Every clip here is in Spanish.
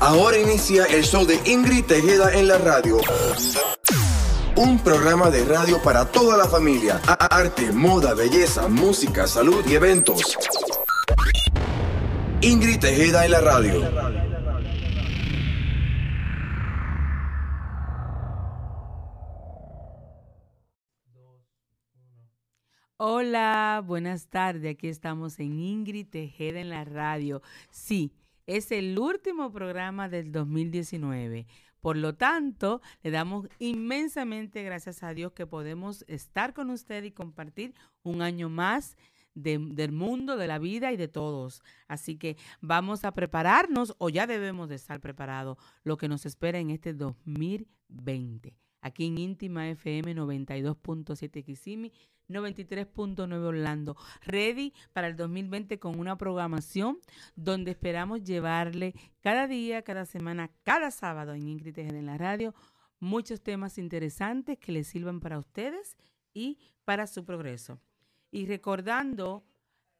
Ahora inicia el show de Ingrid Tejeda en la radio. Un programa de radio para toda la familia. Arte, moda, belleza, música, salud y eventos. Ingrid Tejeda en la radio. Hola, buenas tardes. Aquí estamos en Ingrid Tejeda en la radio. Sí, es el último programa del 2019. Por lo tanto, le damos inmensamente gracias a Dios que podemos estar con usted y compartir un año más del mundo, de la vida y de todos. Así que vamos a prepararnos o ya debemos de estar preparados lo que nos espera en este 2020. Aquí en Íntima FM 92.7 Kisimi 93.9 Orlando. Ready para el 2020 con una programación donde esperamos llevarle cada día, cada semana, cada sábado en Ingrid en la radio muchos temas interesantes que les sirvan para ustedes y para su progreso. Y recordando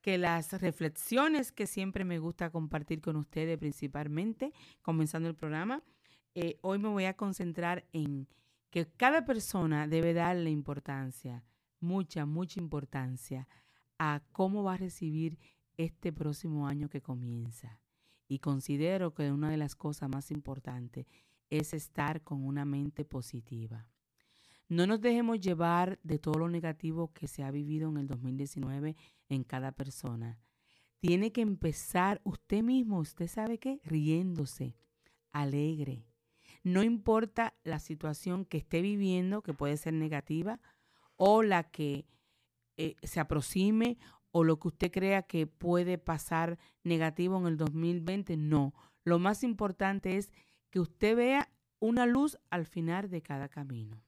que las reflexiones que siempre me gusta compartir con ustedes, principalmente comenzando el programa, eh, hoy me voy a concentrar en que cada persona debe darle importancia mucha, mucha importancia a cómo va a recibir este próximo año que comienza. Y considero que una de las cosas más importantes es estar con una mente positiva. No nos dejemos llevar de todo lo negativo que se ha vivido en el 2019 en cada persona. Tiene que empezar usted mismo, usted sabe qué, riéndose, alegre. No importa la situación que esté viviendo, que puede ser negativa o la que eh, se aproxime o lo que usted crea que puede pasar negativo en el 2020. No, lo más importante es que usted vea una luz al final de cada camino.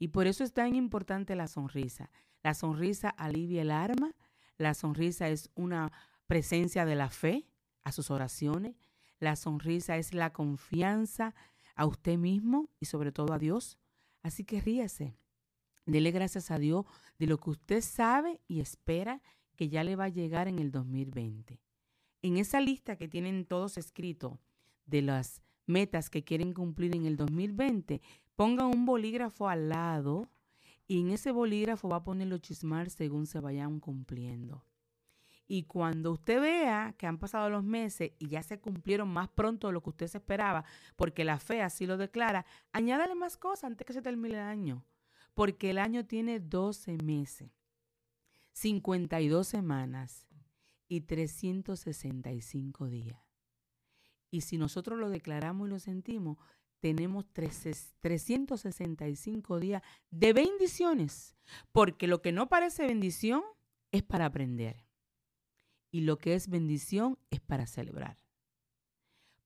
Y por eso es tan importante la sonrisa. La sonrisa alivia el arma, la sonrisa es una presencia de la fe a sus oraciones, la sonrisa es la confianza a usted mismo y sobre todo a Dios. Así que ríase, Dele gracias a Dios de lo que usted sabe y espera que ya le va a llegar en el 2020. En esa lista que tienen todos escritos de las metas que quieren cumplir en el 2020, pongan un bolígrafo al lado y en ese bolígrafo va a poner los chismar según se vayan cumpliendo. Y cuando usted vea que han pasado los meses y ya se cumplieron más pronto de lo que usted se esperaba, porque la fe así lo declara, añádale más cosas antes que se termine el año porque el año tiene 12 meses, 52 semanas y 365 días. Y si nosotros lo declaramos y lo sentimos, tenemos 365 días de bendiciones, porque lo que no parece bendición es para aprender y lo que es bendición es para celebrar.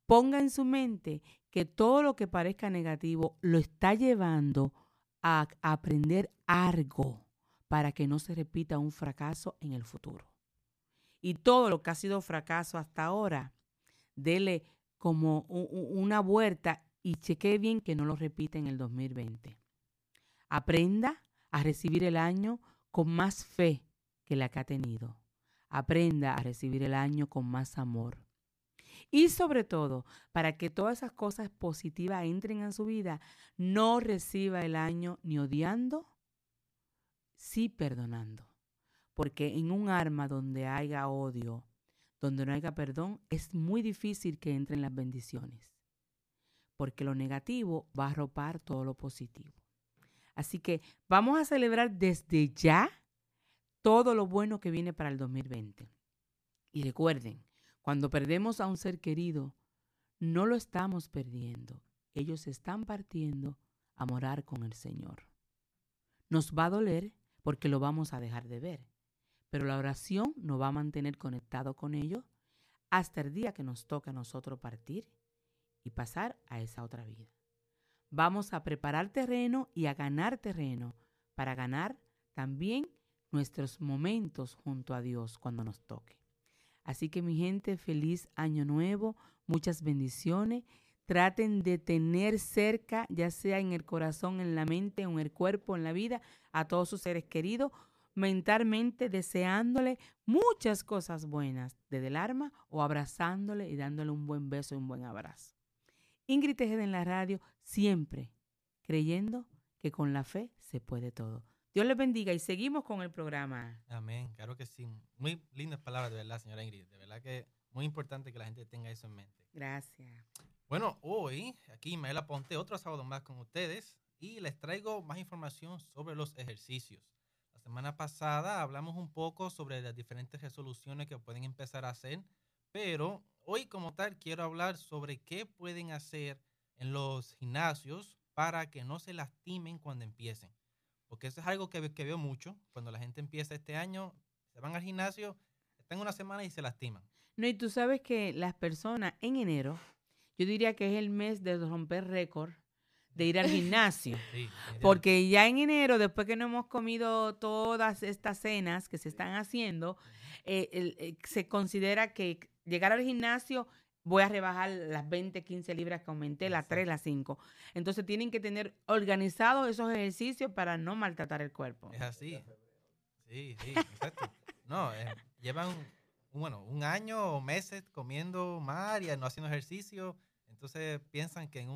Ponga en su mente que todo lo que parezca negativo lo está llevando a aprender algo para que no se repita un fracaso en el futuro. Y todo lo que ha sido fracaso hasta ahora, dele como una vuelta y chequee bien que no lo repita en el 2020. Aprenda a recibir el año con más fe que la que ha tenido. Aprenda a recibir el año con más amor. Y sobre todo, para que todas esas cosas positivas entren en su vida, no reciba el año ni odiando, sí perdonando. Porque en un arma donde haya odio, donde no haya perdón, es muy difícil que entren las bendiciones. Porque lo negativo va a arropar todo lo positivo. Así que vamos a celebrar desde ya todo lo bueno que viene para el 2020. Y recuerden, cuando perdemos a un ser querido, no lo estamos perdiendo. Ellos están partiendo a morar con el Señor. Nos va a doler porque lo vamos a dejar de ver, pero la oración nos va a mantener conectado con ellos hasta el día que nos toca a nosotros partir y pasar a esa otra vida. Vamos a preparar terreno y a ganar terreno para ganar también nuestros momentos junto a Dios cuando nos toque. Así que mi gente, feliz año nuevo, muchas bendiciones. Traten de tener cerca, ya sea en el corazón, en la mente, en el cuerpo, en la vida, a todos sus seres queridos. mentalmente deseándole muchas cosas buenas desde el arma o abrazándole y dándole un buen beso y un buen abrazo. Ingrid Tejeda en la radio siempre creyendo que con la fe se puede todo. Dios les bendiga y seguimos con el programa. Amén, claro que sí. Muy lindas palabras, de verdad, señora Ingrid. De verdad que muy importante que la gente tenga eso en mente. Gracias. Bueno, hoy aquí me la Ponte otro sábado más con ustedes y les traigo más información sobre los ejercicios. La semana pasada hablamos un poco sobre las diferentes resoluciones que pueden empezar a hacer, pero hoy como tal quiero hablar sobre qué pueden hacer en los gimnasios para que no se lastimen cuando empiecen. Porque eso es algo que, que veo mucho. Cuando la gente empieza este año, se van al gimnasio, están una semana y se lastiman. No, y tú sabes que las personas en enero, yo diría que es el mes de romper récord de ir al gimnasio. porque ya en enero, después que no hemos comido todas estas cenas que se están haciendo, eh, eh, se considera que llegar al gimnasio voy a rebajar las 20, 15 libras que aumenté, las 3, las 5. Entonces tienen que tener organizados esos ejercicios para no maltratar el cuerpo. Es así. Sí, sí, exacto. No, eh, llevan, bueno, un año o meses comiendo mal y no haciendo ejercicio. Entonces piensan que en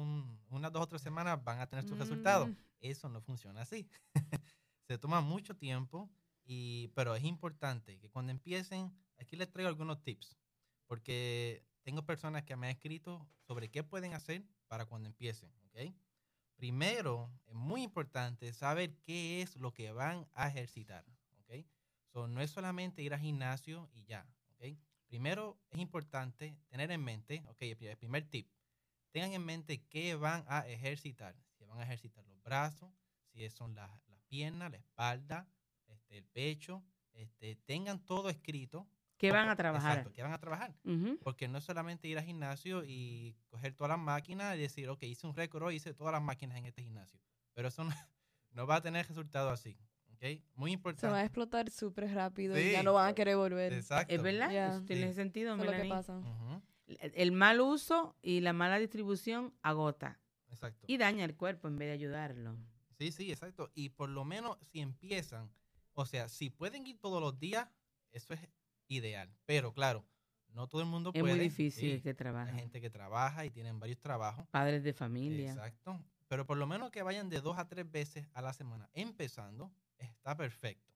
unas dos o tres semanas van a tener sus resultados. Mm. Eso no funciona así. Se toma mucho tiempo, y, pero es importante que cuando empiecen, aquí les traigo algunos tips. Porque tengo personas que me han escrito sobre qué pueden hacer para cuando empiecen, ¿ok? Primero, es muy importante saber qué es lo que van a ejercitar, ¿ok? So, no es solamente ir al gimnasio y ya, ¿ok? Primero, es importante tener en mente, ok, el primer tip, tengan en mente qué van a ejercitar. Si van a ejercitar los brazos, si son las, las piernas, la espalda, este, el pecho, este, tengan todo escrito ¿Qué van a trabajar? Exacto, ¿qué van a trabajar? Porque no es solamente ir al gimnasio y coger todas las máquinas y decir, ok, hice un récord hoy, hice todas las máquinas en este gimnasio. Pero eso no, va a tener resultado así. ¿okay? Muy importante. Se va a explotar súper rápido y ya no van a querer volver. Exacto. Es verdad, tiene sentido. Es lo que pasa. El mal uso y la mala distribución agota. Exacto. Y daña el cuerpo en vez de ayudarlo. Sí, sí, exacto. Y por lo menos si empiezan, o sea, si pueden ir todos los días, eso es ideal. Pero claro, no todo el mundo puede. Es muy difícil que trabaje. Hay gente que trabaja y tienen varios trabajos. Padres de familia. Exacto. Pero por lo menos que vayan de dos a tres veces a la semana empezando, está perfecto.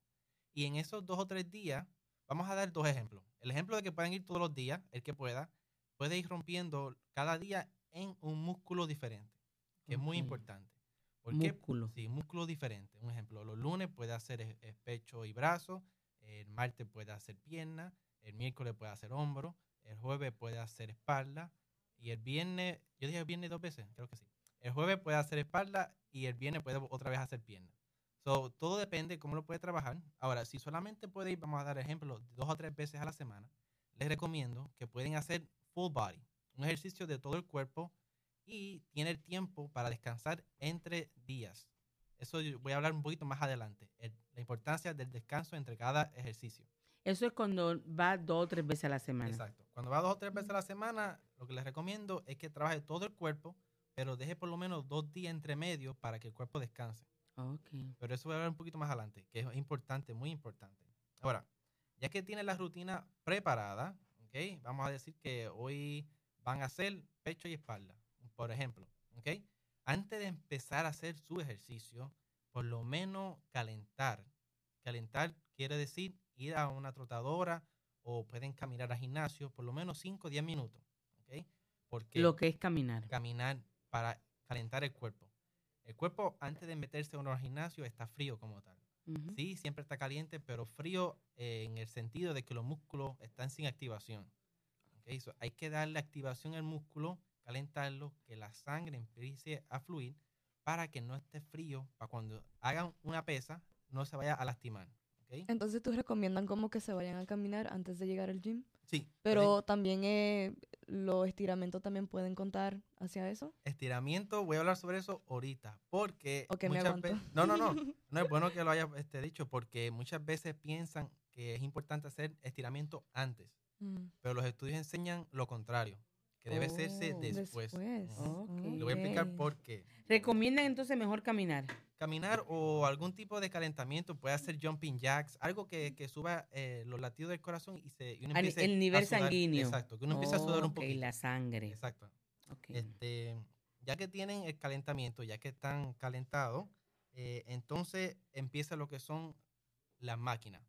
Y en esos dos o tres días, vamos a dar dos ejemplos. El ejemplo de que pueden ir todos los días, el que pueda, puede ir rompiendo cada día en un músculo diferente, que es muy importante. ¿Por músculo. Sí, músculo diferente. Un ejemplo, los lunes puede hacer pecho y brazo, el martes puede hacer pierna, el miércoles puede hacer hombro, el jueves puede hacer espalda y el viernes, yo dije el viernes dos veces, creo que sí. El jueves puede hacer espalda y el viernes puede otra vez hacer pierna. So, todo depende de cómo lo puede trabajar. Ahora, si solamente puede ir, vamos a dar ejemplo, dos o tres veces a la semana, les recomiendo que pueden hacer full body, un ejercicio de todo el cuerpo y tiene tiempo para descansar entre días. Eso voy a hablar un poquito más adelante, la importancia del descanso entre cada ejercicio. Eso es cuando va dos o tres veces a la semana. Exacto. Cuando va dos o tres veces a la semana, lo que les recomiendo es que trabaje todo el cuerpo, pero deje por lo menos dos días entre medio para que el cuerpo descanse. Okay. Pero eso voy a hablar un poquito más adelante, que es importante, muy importante. Ahora, ya que tiene la rutina preparada, ¿okay? vamos a decir que hoy van a hacer pecho y espalda, por ejemplo. ¿okay? antes de empezar a hacer su ejercicio, por lo menos calentar. Calentar quiere decir ir a una trotadora o pueden caminar al gimnasio por lo menos 5 o 10 minutos. ¿okay? Porque lo que es caminar. Caminar para calentar el cuerpo. El cuerpo antes de meterse uno al gimnasio está frío como tal. Sí, siempre está caliente, pero frío eh, en el sentido de que los músculos están sin activación. ¿okay? hay que darle activación al músculo calentarlo, que la sangre empiece a fluir para que no esté frío, para cuando hagan una pesa no se vaya a lastimar. Entonces, ¿tú recomiendan como que se vayan a caminar antes de llegar al gym? Sí. Pero también eh, los estiramientos también pueden contar hacia eso. Estiramiento, voy a hablar sobre eso ahorita, porque muchas veces, no, no, no, no es bueno que lo haya este, dicho, porque muchas veces piensan que es importante hacer estiramiento antes, mm. pero los estudios enseñan lo contrario que debe hacerse Oh, después. Después. Ok. Le voy a explicar por qué. Recomiendan entonces mejor caminar. Caminar o algún tipo de calentamiento, puede hacer jumping jacks, algo que, que suba eh, los latidos del corazón y, se, y uno Al- empiece el a nivel sudar. sanguíneo. Exacto, que uno empiece a sudar un poquito. la sangre. Exacto. Este, ya que tienen el calentamiento, ya que están calentados, eh, entonces empieza lo que son las máquinas.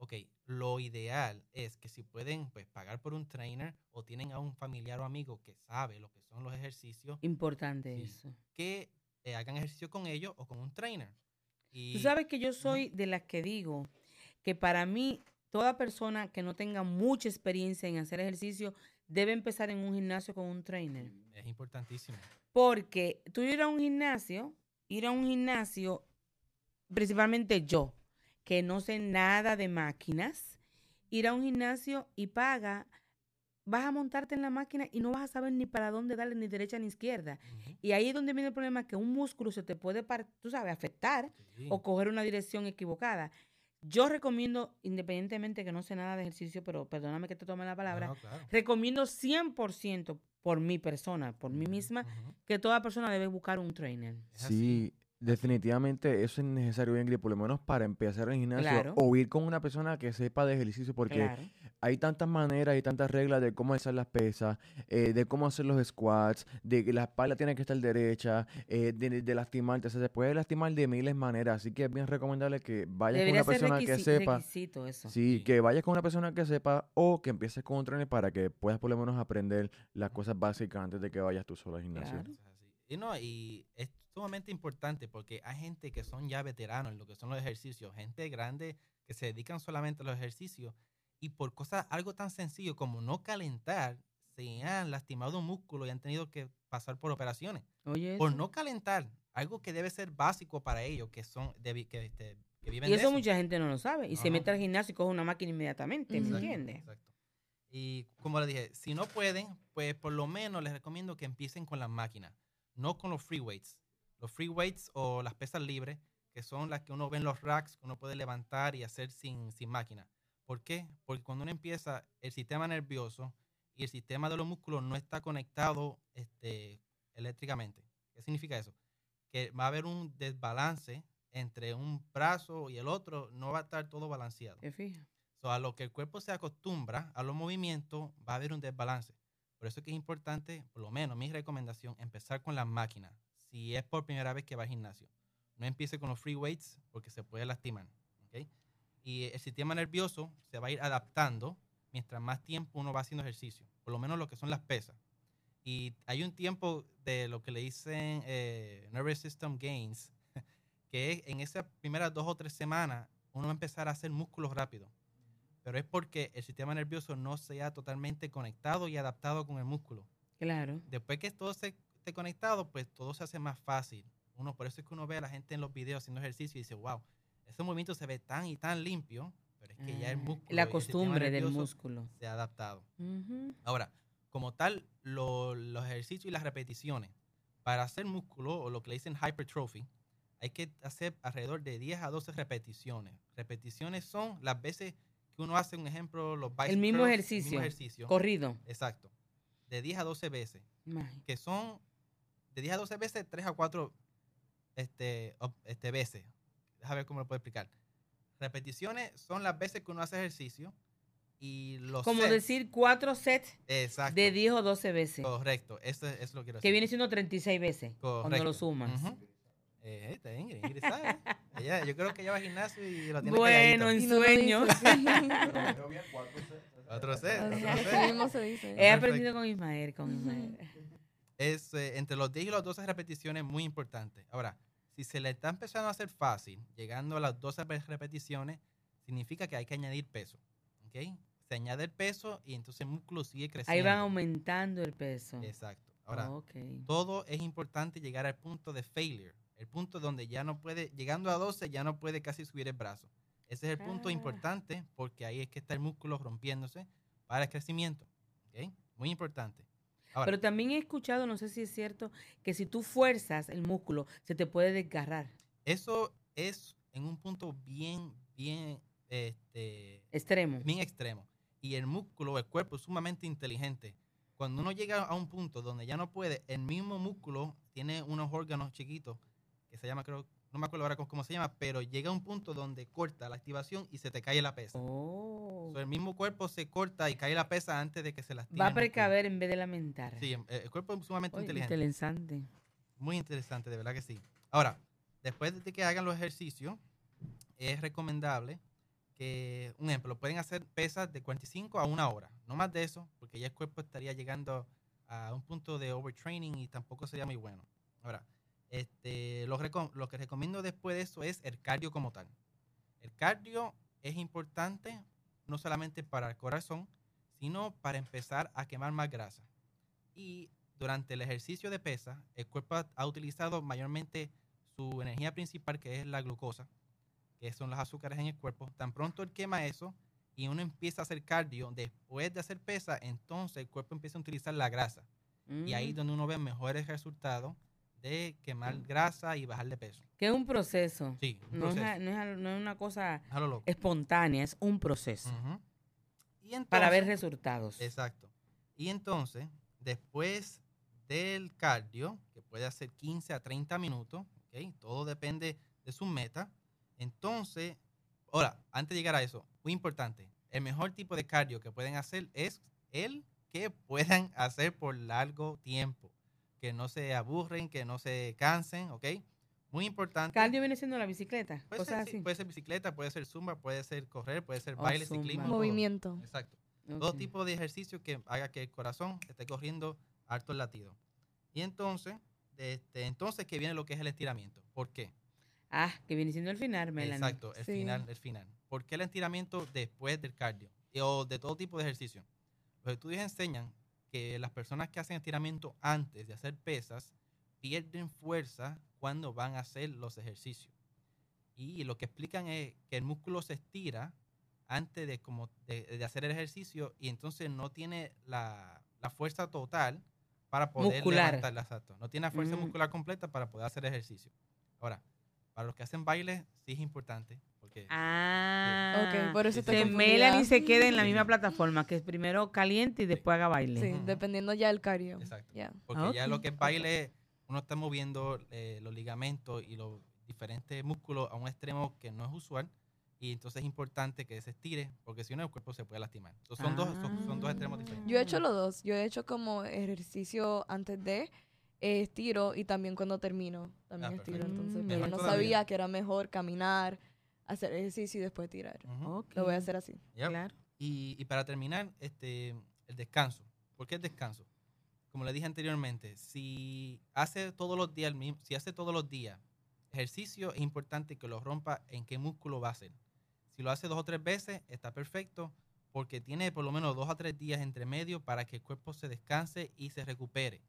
Ok, lo ideal es que si pueden pues, pagar por un trainer o tienen a un familiar o amigo que sabe lo que son los ejercicios, Importante Sí. eso. que eh, hagan ejercicio con ellos o con un trainer. Y, Tú sabes que yo soy de las que digo que para mí toda persona que no tenga mucha experiencia en hacer ejercicio debe empezar en un gimnasio con un trainer. Es importantísimo. Porque tú ir a un gimnasio, ir a un gimnasio, principalmente yo, que no sé nada de máquinas, ir a un gimnasio y paga, vas a montarte en la máquina y no vas a saber ni para dónde darle, ni derecha ni izquierda. Y ahí es donde viene el problema que un músculo se te puede, tú sabes, afectar Sí. o coger una dirección equivocada. Yo recomiendo, independientemente que no sé nada de ejercicio, pero perdóname que te tome la palabra, No, claro. recomiendo 100% por mi persona, por mí misma, que toda persona debe buscar un trainer. Sí, definitivamente eso es necesario, Ingrid, por lo menos para empezar el gimnasio Claro. o ir con una persona que sepa de ejercicio, porque Claro. hay tantas maneras y tantas reglas de cómo hacer las pesas, eh, de cómo hacer los squats, de que la espalda tiene que estar derecha, eh, de, de lastimarte, o sea, se puede lastimar de miles de maneras, así que es bien recomendable que vayas Debería con una persona que sepa. eso. Sí, Sí. que vayas con una persona que sepa o que empieces con un trainer para que puedas por lo menos aprender las cosas básicas antes de que vayas tú solo al gimnasio. Claro. Es así. Y no, y sumamente importante porque hay gente que son ya veteranos en lo que son los ejercicios, gente grande que se dedican solamente a los ejercicios y por cosas algo tan sencillo como no calentar se han lastimado un músculo y han tenido que pasar por operaciones. Oye, Por eso. no calentar, algo que debe ser básico para ellos que son de que, este, que viven y de eso, mucha gente no lo sabe. Y se mete al gimnasio y coge una máquina inmediatamente, ¿me Exacto, entiendes? Exacto. Y como le dije, si no pueden, pues por lo menos les recomiendo que empiecen con las máquinas, no con los free weights. Los free weights o las pesas libres, que son las que uno ve en los racks, que uno puede levantar y hacer sin, sin máquina. ¿Por qué? Porque cuando uno empieza, el sistema nervioso y el sistema de los músculos no está conectado este, eléctricamente. ¿Qué significa eso? Que va a haber un desbalance entre un brazo y el otro, no va a estar todo balanceado. ¿Te fijas? So, a lo que el cuerpo se acostumbra a los movimientos, va a haber un desbalance. Por eso es que es importante, por lo menos mi recomendación, empezar con las máquinas. Si es por primera vez que va al gimnasio. No empiece con los free weights porque se puede lastimar. ¿ok? Y el sistema nervioso se va a ir adaptando mientras más tiempo uno va haciendo ejercicio. Por lo menos lo que son las pesas. Y hay un tiempo de lo que le dicen eh, Nervous System Gains, que es en esas primeras dos o tres semanas uno va a empezar a hacer músculos rápido. Pero es porque el sistema nervioso no se ha totalmente conectado y adaptado con el músculo. Claro. Después que todo se esté conectado, pues todo se hace más fácil. Uno, por eso es que uno ve a la gente en los videos haciendo ejercicio y dice, wow, ese movimiento se ve tan y tan limpio, pero es que ya el Ah, músculo. La el costumbre del músculo. Se ha adaptado. Ahora, como tal, lo- los ejercicios y las repeticiones, para hacer músculo o lo que le dicen hypertrophy, hay que hacer alrededor de 10 a 12 repeticiones. Repeticiones son las veces que uno hace, un ejemplo, los bicep El mismo curls, ejercicio. ejercicio. Corrido. Exacto. De 10 a 12 veces. Que son de 10 a 12 veces, 3 a 4 este, este, veces. Déjame ver cómo lo puedo explicar. Repeticiones son las veces que uno hace ejercicio y los Como sets- decir cuatro sets Exacto. de 10 o 12 veces. Correcto, eso, eso es lo que quiero Que decir. viene siendo 36 veces. Cuando Correcto. lo sumas. Ujú. Eh, está Ingrid, Ingrid sabe. Ella- yo creo que ella va al gimnasio y lo tiene Bueno, calladito. en sueño. Otro set, otro set. mismo se dice. He aprendido con Ismael, con Ismael. Es eh, entre los 10 y las 12 repeticiones muy importante. Ahora, si se le está empezando a hacer fácil, llegando a las 12 re- repeticiones, significa que hay que añadir peso. ¿Ok? Se añade el peso y entonces el músculo sigue creciendo. Ahí van aumentando el peso. Exacto. Ahora, ok. todo es importante llegar al punto de failure, el punto donde ya no puede, llegando a 12, ya no puede casi subir el brazo. Ese es el punto Ah. importante porque ahí es que está el músculo rompiéndose para el crecimiento. ¿ok? Muy importante. Ahora, Pero también he escuchado, no sé si es cierto, que si tú fuerzas el músculo, se te puede desgarrar. eso es en un punto bien, bien, este, Extremo. bien extremo. Y el músculo, el cuerpo es sumamente inteligente. cuando uno llega a un punto donde ya no puede, el mismo músculo tiene unos órganos chiquitos que se llama, creo, no me acuerdo ahora cómo, cómo se llama, pero llega a un punto donde corta la activación y se te cae la pesa. Oh. So, el mismo cuerpo se corta y cae la pesa antes de que se lastime. Va a precaver en vez de lamentar. Sí, em- el cuerpo es sumamente Oye, inteligente. interesante. Muy interesante, de verdad que sí. Ahora, después de que hagan los ejercicios, es recomendable que, un ejemplo, pueden hacer pesas de 45 a una hora, no más de eso, porque ya el cuerpo estaría llegando a un punto de overtraining y tampoco sería muy bueno. Ahora, este, lo, que recomiendo después de eso es el cardio como tal. El cardio es importante no solamente para el corazón, sino para empezar a quemar más grasa. Y durante el ejercicio de pesa, el cuerpo ha, utilizado mayormente su energía principal, que es la glucosa, que son los azúcares en el cuerpo. Tan pronto él quema eso y uno empieza a hacer cardio, después de hacer pesa, entonces el cuerpo empieza a utilizar la grasa. Y ahí es Mm. donde uno ve mejores resultados de quemar grasa y bajar de peso. Que es un proceso. Sí, un No es, proceso. no es no es una cosa espontánea, es un proceso. Y para ver entonces- resultados. Exacto. Y entonces, después del cardio, que puede hacer 15 a 30 minutos, todo depende de su meta. Entonces, ahora, antes de llegar a eso, muy importante, el mejor tipo de cardio que pueden hacer es el que puedan hacer por largo tiempo, que no se aburren, que no se cansen, ¿ok? Muy importante. Cardio viene siendo la bicicleta, Puede cosas ser, sí, así. puede ser bicicleta, puede ser zumba, puede ser correr, puede ser Oh, baile, zumba. ciclismo. todo. Movimiento. Exacto. Todo Ok. tipo de ejercicio que haga que el corazón esté corriendo harto el latido. Y entonces, este, entonces que viene lo que es el estiramiento. ¿Por qué? Ah, que viene siendo el final, Melanie. Exacto, el Sí. final, el final. ¿Por qué el estiramiento después del cardio? O de todo tipo de ejercicio. Los estudios enseñan que las personas que hacen estiramiento antes de hacer pesas pierden fuerza cuando van a hacer los ejercicios. Y lo que explican es que el músculo se estira antes de, como de, de hacer el ejercicio y entonces no tiene la, la fuerza total para poder Muscular. levantarla. Exacto. No tiene la fuerza Mm. muscular completa para poder hacer ejercicio. Ahora, para los que hacen baile, sí es importante. Porque Ah, Ok, por eso Sí, estoy que confundida. Melanie se quede en la misma plataforma, que es primero caliente y después haga baile. Sí, dependiendo ya del cardio. Exacto. Porque ya lo que es baile, uno está moviendo eh, los ligamentos y los diferentes músculos a un extremo que no es usual. Y entonces es importante que se estire, porque si no el cuerpo se puede lastimar. Entonces son, dos, son, son dos extremos diferentes. Yo he hecho los dos. Yo he hecho como ejercicio antes de eh, estiro y también cuando termino también Ah, estiro. Entonces, Mm. pero no todavía. sabía que era mejor caminar, hacer ejercicio y después tirar. Lo voy a hacer así. Yep. Claro. Y, y para terminar, este, el descanso. ¿Por qué el descanso? Como le dije anteriormente, si hace todos los días, el mismo- si hace todos los días ejercicio, es importante que lo rompa en qué músculo va a hacer. Si lo hace dos o tres veces, está perfecto, porque tiene por lo menos dos a tres días entre medio para que el cuerpo se descanse y se recupere.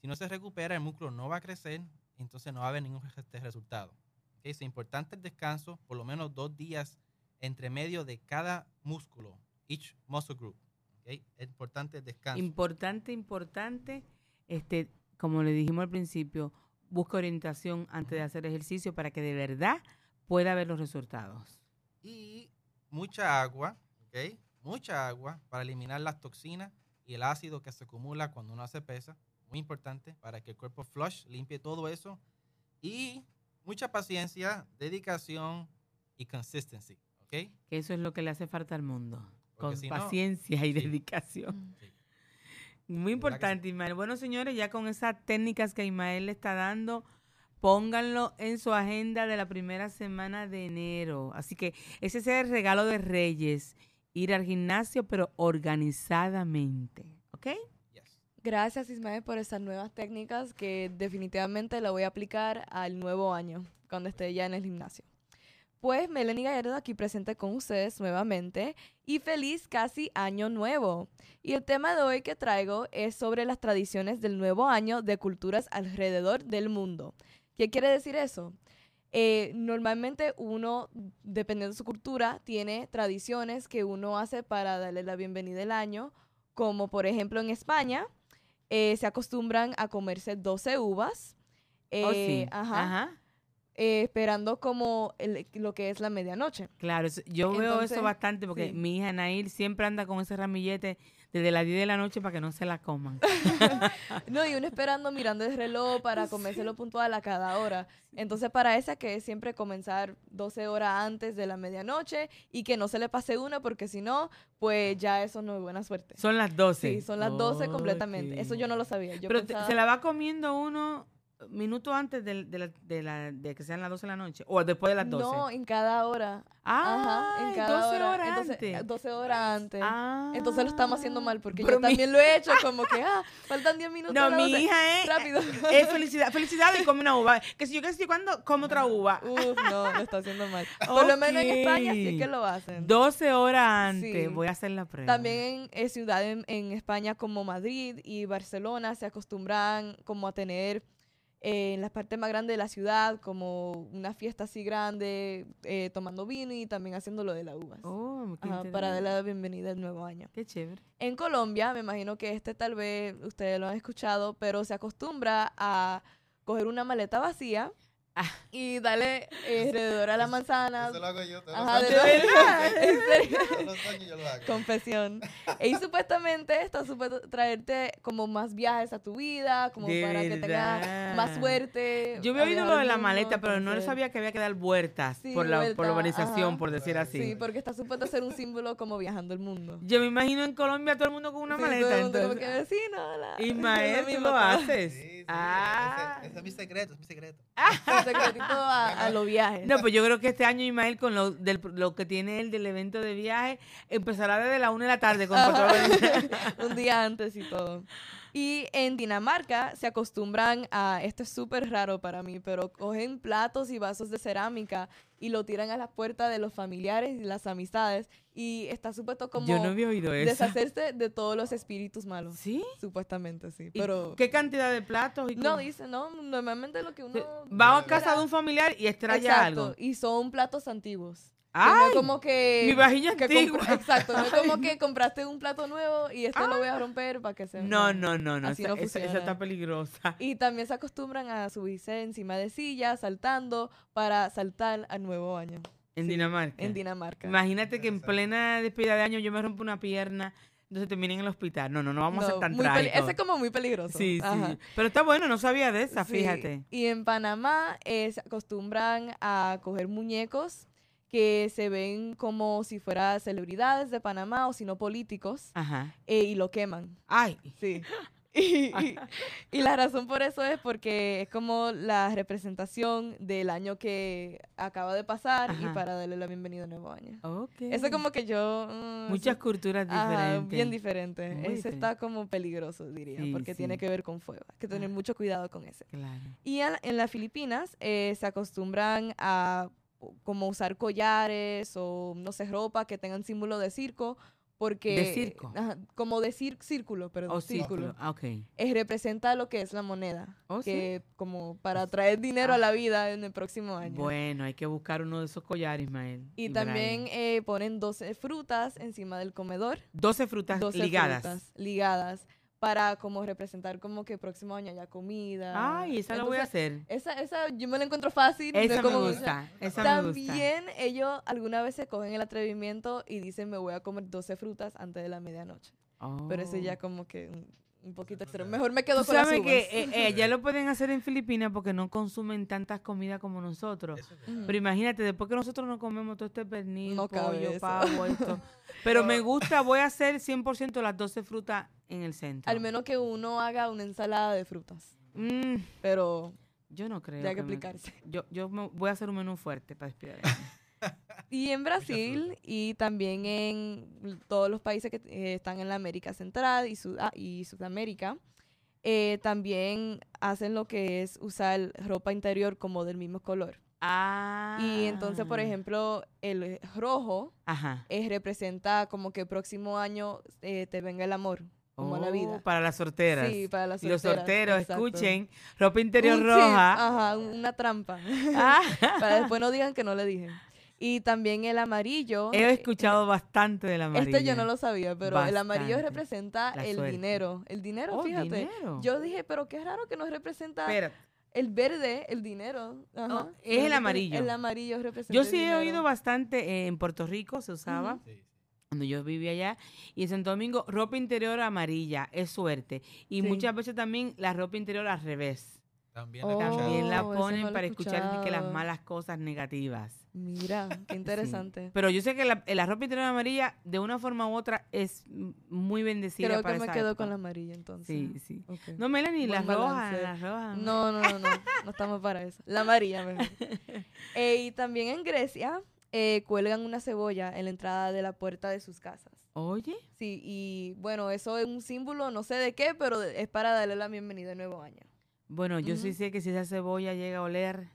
Si no se recupera, el músculo no va a crecer, entonces no va a haber ningún este resultado. Es importante el descanso, por lo menos dos días entre medio de cada músculo, each muscle group. ¿ok? Es importante el descanso. Importante, importante, este, como le dijimos al principio, busca orientación antes de hacer ejercicio para que de verdad pueda ver los resultados. y mucha agua, ¿ok? Mucha agua para eliminar las toxinas y el ácido que se acumula cuando uno hace pesa. Muy importante para que el cuerpo flush, limpie todo eso. Y mucha paciencia, dedicación y consistency, ¿ok? Que eso es lo que le hace falta al mundo. Porque Con si no- paciencia y sí. dedicación. Sí. Muy ¿Verdad que importante, Ismael. Bueno, señores, ya con esas técnicas que Ismael le está dando, pónganlo en su agenda de la primera semana de enero. Así que ese es el regalo de Reyes, ir al gimnasio, pero organizadamente. ¿Ok? Gracias Ismael por esas nuevas técnicas que definitivamente la voy a aplicar al nuevo año, cuando esté ya en el gimnasio. Pues Melanie Gallardo aquí presente con ustedes nuevamente y feliz casi año nuevo. Y el tema de hoy que traigo es sobre las tradiciones del nuevo año de culturas alrededor del mundo. ¿Qué quiere decir eso? Eh, normalmente uno, dependiendo de su cultura, tiene tradiciones que uno hace para darle la bienvenida al año, como por ejemplo en España eh, se acostumbran a comerse 12 uvas. oh, sí. eh, ajá, Ajá. eh, esperando como el- lo que es la medianoche. Claro, yo veo eso bastante porque sí. mi hija Nail siempre anda con ese ramillete desde las 10 de la noche para que no se la coman. No, y uno esperando mirando el reloj para comérselo puntual a cada hora. Entonces, para esa que es siempre comenzar 12 horas antes de la medianoche y que no se le pase una, porque si no, pues ya eso no es buena suerte. Son las 12. Sí, son las 12 completamente. Eso yo no lo sabía. Yo Pero pensaba- se la va comiendo uno minutos antes de, la, de, la- de que sean las 12 de la noche o después de las 12. No, en cada hora. ah, Ajá, en cada 12 hora. horas Entonces, antes. eh, 12 horas antes. Ah, Entonces lo estamos haciendo mal porque yo mi- también lo he hecho como que, ah, faltan 10 minutos. No, a mi 12. hija es, Rápido. es felicidad. Felicidad y come una uva. Que si yo que si cuando como otra uva. Uf, no, lo está haciendo mal. Por lo menos en España sí es que lo hacen. 12 horas antes. Sí. Voy a hacer la prueba. También en eh, ciudades en, en España como Madrid y Barcelona se acostumbran como a tener eh, en las partes más grandes de la ciudad como una fiesta así grande, eh, tomando vino y también haciendo lo de las uvas. Oh, qué Ajá, para darle la bienvenida al nuevo año. Qué chévere. En Colombia, me imagino que este tal vez ustedes lo han escuchado, pero se acostumbra a coger una maleta vacía Ah. y darle eh, alrededor a la manzana. Eso lo hago yo todos Ajá, los de años. verdad, en serio. Todos los años yo lo hago. Confesión. Y supuestamente está supuesto traerte como más viajes a tu vida, como De para que tengas más verdad. suerte. Yo había oído lo de la maleta, pero no conocer. sabía que había que dar vueltas Sí, por, la, por la vuelta, urbanización, ajá. por decir así. Sí, porque está supuesto ser un símbolo como viajando el mundo. Yo me imagino en Colombia todo el mundo con una Sí, maleta. todo el mundo como entonces- que vecino, Lo tú mismo lo haces. Sí, sí, ah. ese, ese es mi secreto, es mi secreto. Un secretito a, a los viajes. No, pues yo creo que este año Ismael, con lo, del, lo que tiene él del evento de viaje, empezará desde la una de la tarde con un día antes y todo. Y en Dinamarca se acostumbran a, esto es súper raro para mí, pero cogen platos y vasos de cerámica y lo tiran a las puertas de los familiares y las amistades y está supuesto como Yo no había oído eso. deshacerse de todos los espíritus malos. ¿Sí? Supuestamente, sí. ¿Y Pero ¿Qué cantidad de platos? Y no dice, no, normalmente lo que uno... Va a casa de un familiar y extrae algo. y son platos antiguos. Que no es ¡Ay! como que... mi vajilla que antigua. compra- exacto, no es como que compraste un plato nuevo y este lo voy a romper para que se... No, no, no, no. Así Esa, no esa- está peligrosa. Y también se acostumbran a subirse encima de sillas, saltando, para saltar al nuevo año En Sí, Dinamarca. en Dinamarca. Imagínate que en plena despedida de año yo me rompo una pierna, entonces terminé en el hospital. No, no, no vamos a ser tan trágicos. Ese es como muy peligroso. Sí, Ajá. sí. Pero está bueno, no sabía de esa, Sí, fíjate. Y en Panamá eh, se acostumbran a coger muñecos que se ven como si fueran celebridades de Panamá o si no políticos Ajá. eh, y lo queman. Ay, Sí. Y, y- y la razón por eso es porque es como la representación del año que acaba de pasar y para darle la bienvenida al nuevo año. ok. Eso es como que yo... mm, Muchas eso- culturas ajá, diferentes. bien diferente. Muy ese diferente. está como peligroso, diría, Sí, porque tiene que ver con fuego. Hay que tener Ah. mucho cuidado con ese. Claro. Y en, en las Filipinas eh, se acostumbran a como usar collares o, no sé, ropa que tengan símbolo de circo, porque... ¿De circo? Ajá, como de cir- círculo, perdón, O círculo. círculo. Ah, ok. Eh, representa lo que es la moneda, Oh, sí. que como para traer dinero a la vida en el próximo año. Bueno, hay que buscar uno de esos collares, Ismael. y también eh, ponen 12 frutas encima del comedor. 12 frutas 12 ligadas. frutas ligadas para como representar como que próximo año haya comida. Ay, esa la voy a hacer. Esa, esa yo me la encuentro fácil. no Esa me como mucha- gusta. Esa me gusta. También ellos alguna vez se cogen el atrevimiento y dicen me voy a comer 12 frutas antes de la medianoche. Pero eso ya Oh. como que un, poquito extremo. Mejor me quedo con las uvas. que eh, eh, ya lo pueden hacer en Filipinas porque no consumen tantas comidas como nosotros. Pero imagínate, después que nosotros no comemos todo este pernil, No pollo, pavo, esto. Pero me gusta, voy a hacer 100% las 12 frutas en el centro. Al menos que uno haga una ensalada de frutas. Mm, Pero yo no creo. ya hay que explicarse. yo yo me- voy a hacer un menú fuerte para despedir. Y en Brasil y también en todos los países que eh, están en la América Central y, Sud- ah, y Sudamérica, eh, también hacen lo que es usar ropa interior como del mismo color. ah. Y entonces, por ejemplo, el rojo Ajá. es, representa como que próximo año eh, te venga el amor, como la Oh, vida. Para las sorteras. Sí, para las Y los sorteros, exacto. escuchen, ropa interior Un- roja. ajá, una trampa. Ah. para después no digan que no le dije. Y también el amarillo. He eh, escuchado bastante del amarillo. Este yo no lo sabía, pero el amarillo representa La el suerte. dinero. El dinero, Oh, fíjate. dinero. Yo dije, pero qué raro que no representa Espérate. El verde, el dinero. ajá, Oh, es el amarillo. El amarillo representa Yo el sí he oído bastante eh, en Puerto Rico, se usaba. Sí. Cuando yo vivía allá, y en Santo Domingo, ropa interior amarilla, es suerte. Y Sí. muchas veces también la ropa interior al revés. También Oh, escuchado. También la eso ponen no para escuchar que las malas cosas negativas. Mira, qué interesante. Pero yo sé que la, la ropa interior amarilla, de una forma u otra, es muy bendecida Creo para que me quedo época. con la amarilla entonces. Sí, sí. No, Melanie, las rojas, las rojas. No, no, no, no, no estamos para eso. La amarilla, mejor. Eh, y también en Grecia eh, cuelgan una cebolla en la entrada de la puerta de sus casas. Oye, Sí, y bueno, eso es un símbolo, no sé de qué, pero es para darle la bienvenida al nuevo año. Bueno, yo sí sé que si esa cebolla llega a oler...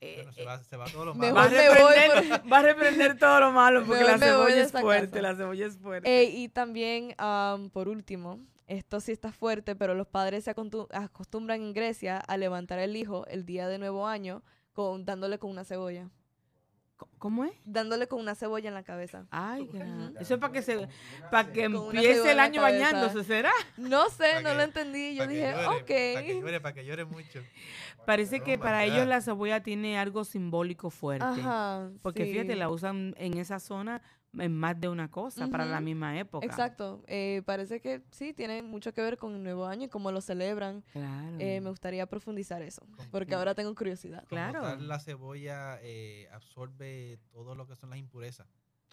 eh, Bueno, se eh, va, se va todo lo Mejor va, a malo. reprender, va a reprender todo lo malo porque la cebolla es fuerte, casa. la cebolla es fuerte. Eh, y también, am, por último, esto sí está fuerte, pero los padres se acostumbran en Grecia a levantar el hijo el día de nuevo año con, dándole con una cebolla. ¿Cómo es? Dándole con una cebolla en la cabeza. Ay. Eso es para que se para que empiece el año bañándose, ¿será? No sé, no que- lo entendí. Yo que dije, llore, ok. Para que llore, para que llore mucho. Parece que Oh my para ellos la cebolla tiene algo simbólico fuerte. Ajá. Porque fíjate, la usan en esa zona en más de una cosa para la misma época. Exacto. Eh, parece que sí, tiene mucho que ver con el nuevo año y cómo lo celebran. Claro. Eh, me gustaría profundizar eso, porque ahora tengo curiosidad. Claro. tal, la cebolla eh, absorbe todo lo que son las impurezas.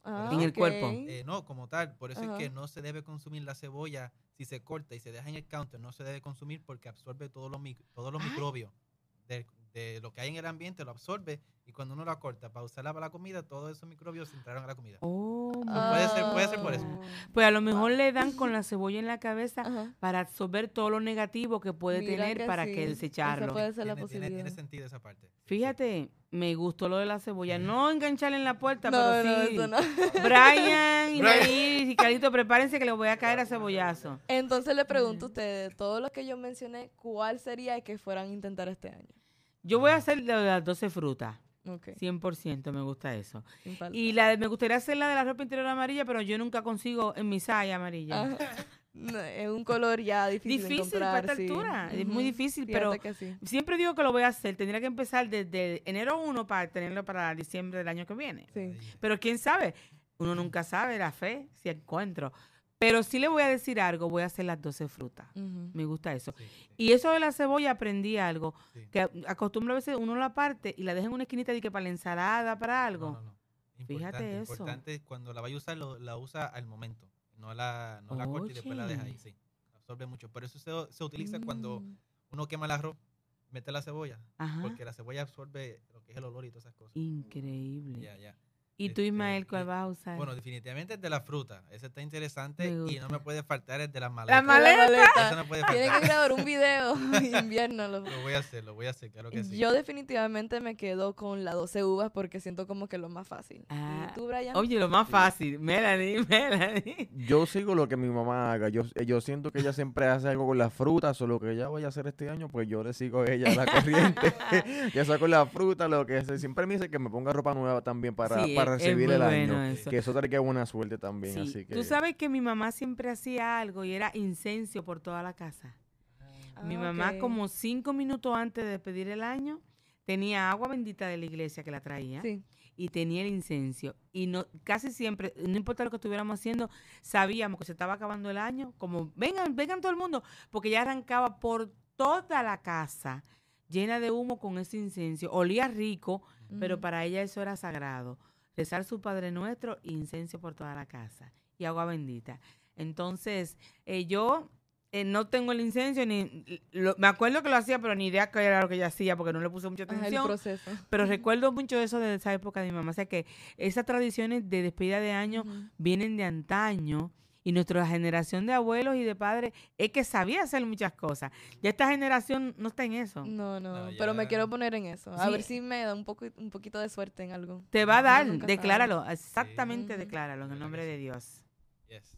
Ah, En el cuerpo. ok. Eh, no, como tal. Por eso Ajá. es que no se debe consumir la cebolla. Si se corta y se deja en el counter, no se debe consumir porque absorbe todos los, mic- todos los Ay. microbios de, de lo que hay en el ambiente, lo absorbe. Y cuando uno la corta para usarla para la comida, todos esos microbios entraron a la comida. Oh, puede ser- puede ser por eso. Ah. Pues a lo mejor le dan con la cebolla en la cabeza Ajá. para absorber todo lo negativo que puede Mira tener que para sí, que desecharlo. puede ser la Tiene, tiene- tiene posibilidad. sentido esa parte. Fíjate, me gustó lo de la cebolla. No engancharle en la puerta, No, pero no, sí. eso no. Brian y. Nair y Carlito, prepárense que les voy a caer a cebollazo. Entonces le pregunto a ustedes, todo lo que yo mencioné, ¿cuál sería que fueran a intentar este año? Yo voy a hacer de las 12 frutas. Ok, 100% me gusta eso. Y la de- me gustaría hacer la de la ropa interior amarilla, pero yo nunca consigo en mi saya amarilla. No, es un color ya difícil, Difícil para esta sí. altura, es muy difícil, pero sí. siempre digo que lo voy a hacer. Tendría que empezar desde enero 1 para tenerlo para diciembre del año que viene. Pero quién sabe, uno nunca sabe la fe, si encuentro. Pero sí le voy a decir algo, voy a hacer las 12 frutas. Me gusta eso. Sí, sí, Y eso de la cebolla aprendí algo, sí. que acostumbro a veces uno la parte y la deja en una esquinita de que para la ensalada, para algo. No, no, no. Fíjate Importante, eso. Importante, cuando la vaya a usar, lo- la usa al momento. No la, no la corta y después la deja ahí. Sí. Absorbe mucho. Por eso se, se utiliza cuando Mm. uno quema el arroz, mete la cebolla. Ajá. Porque la cebolla absorbe lo que es el olor y todas esas cosas. Increíble. Ya, ya. ¿Y tú, Este, Ismael, cuál vas a usar? Bueno, definitivamente es de la fruta. Ese está interesante y no me puede faltar el de las la maletas. maleta. maleta. Eso no puede que grabar un video invierno. lo- Lo voy a hacer, lo voy a hacer, claro que sí. Yo definitivamente me quedo con la 12 uvas porque siento como que lo más fácil. Ah, ¿Y tú, Brian? Oye, lo más fácil. Melanie, Melanie. Yo sigo lo que mi mamá haga. Yo, yo siento que ella siempre hace algo con las frutas o lo que ella vaya a hacer este año, pues yo le sigo a ella la corriente. ya sea con la fruta, lo que sea. Siempre me dice que me ponga ropa nueva también para, Sí, para es- es recibir muy el bueno año. eso. Que eso trae buena suerte también. Sí, Así que... Tú sabes que mi mamá siempre hacía algo y era incenso por toda la casa. mi Ah, mamá como cinco minutos antes de despedir el año tenía agua bendita de la iglesia que la traía Sí. y tenía el incenso y no casi siempre no importa lo que estuviéramos haciendo sabíamos que se estaba acabando el año como vengan vengan todo el mundo porque ya arrancaba por toda la casa llena de humo con ese incenso olía rico pero para ella eso era sagrado. Rezar su Padre Nuestro e incenso por toda la casa y agua bendita. Entonces, eh, yo eh, no tengo el incenso, ni lo- me acuerdo que lo hacía, pero ni idea qué era lo que ella hacía porque no le puse mucha atención. pero recuerdo mucho eso de esa época de mi mamá. O sea que esas tradiciones de despedida de año vienen de antaño y nuestra generación de abuelos y de padres es que sabía hacer muchas cosas. Ya esta generación no está en eso. No, no, No, pero me quiero poner en eso. A Sí. ver si me da un poco un poquito de suerte en algo. Te va a dar, sabe. decláralo, exactamente decláralo en el nombre de. Dios. Yes.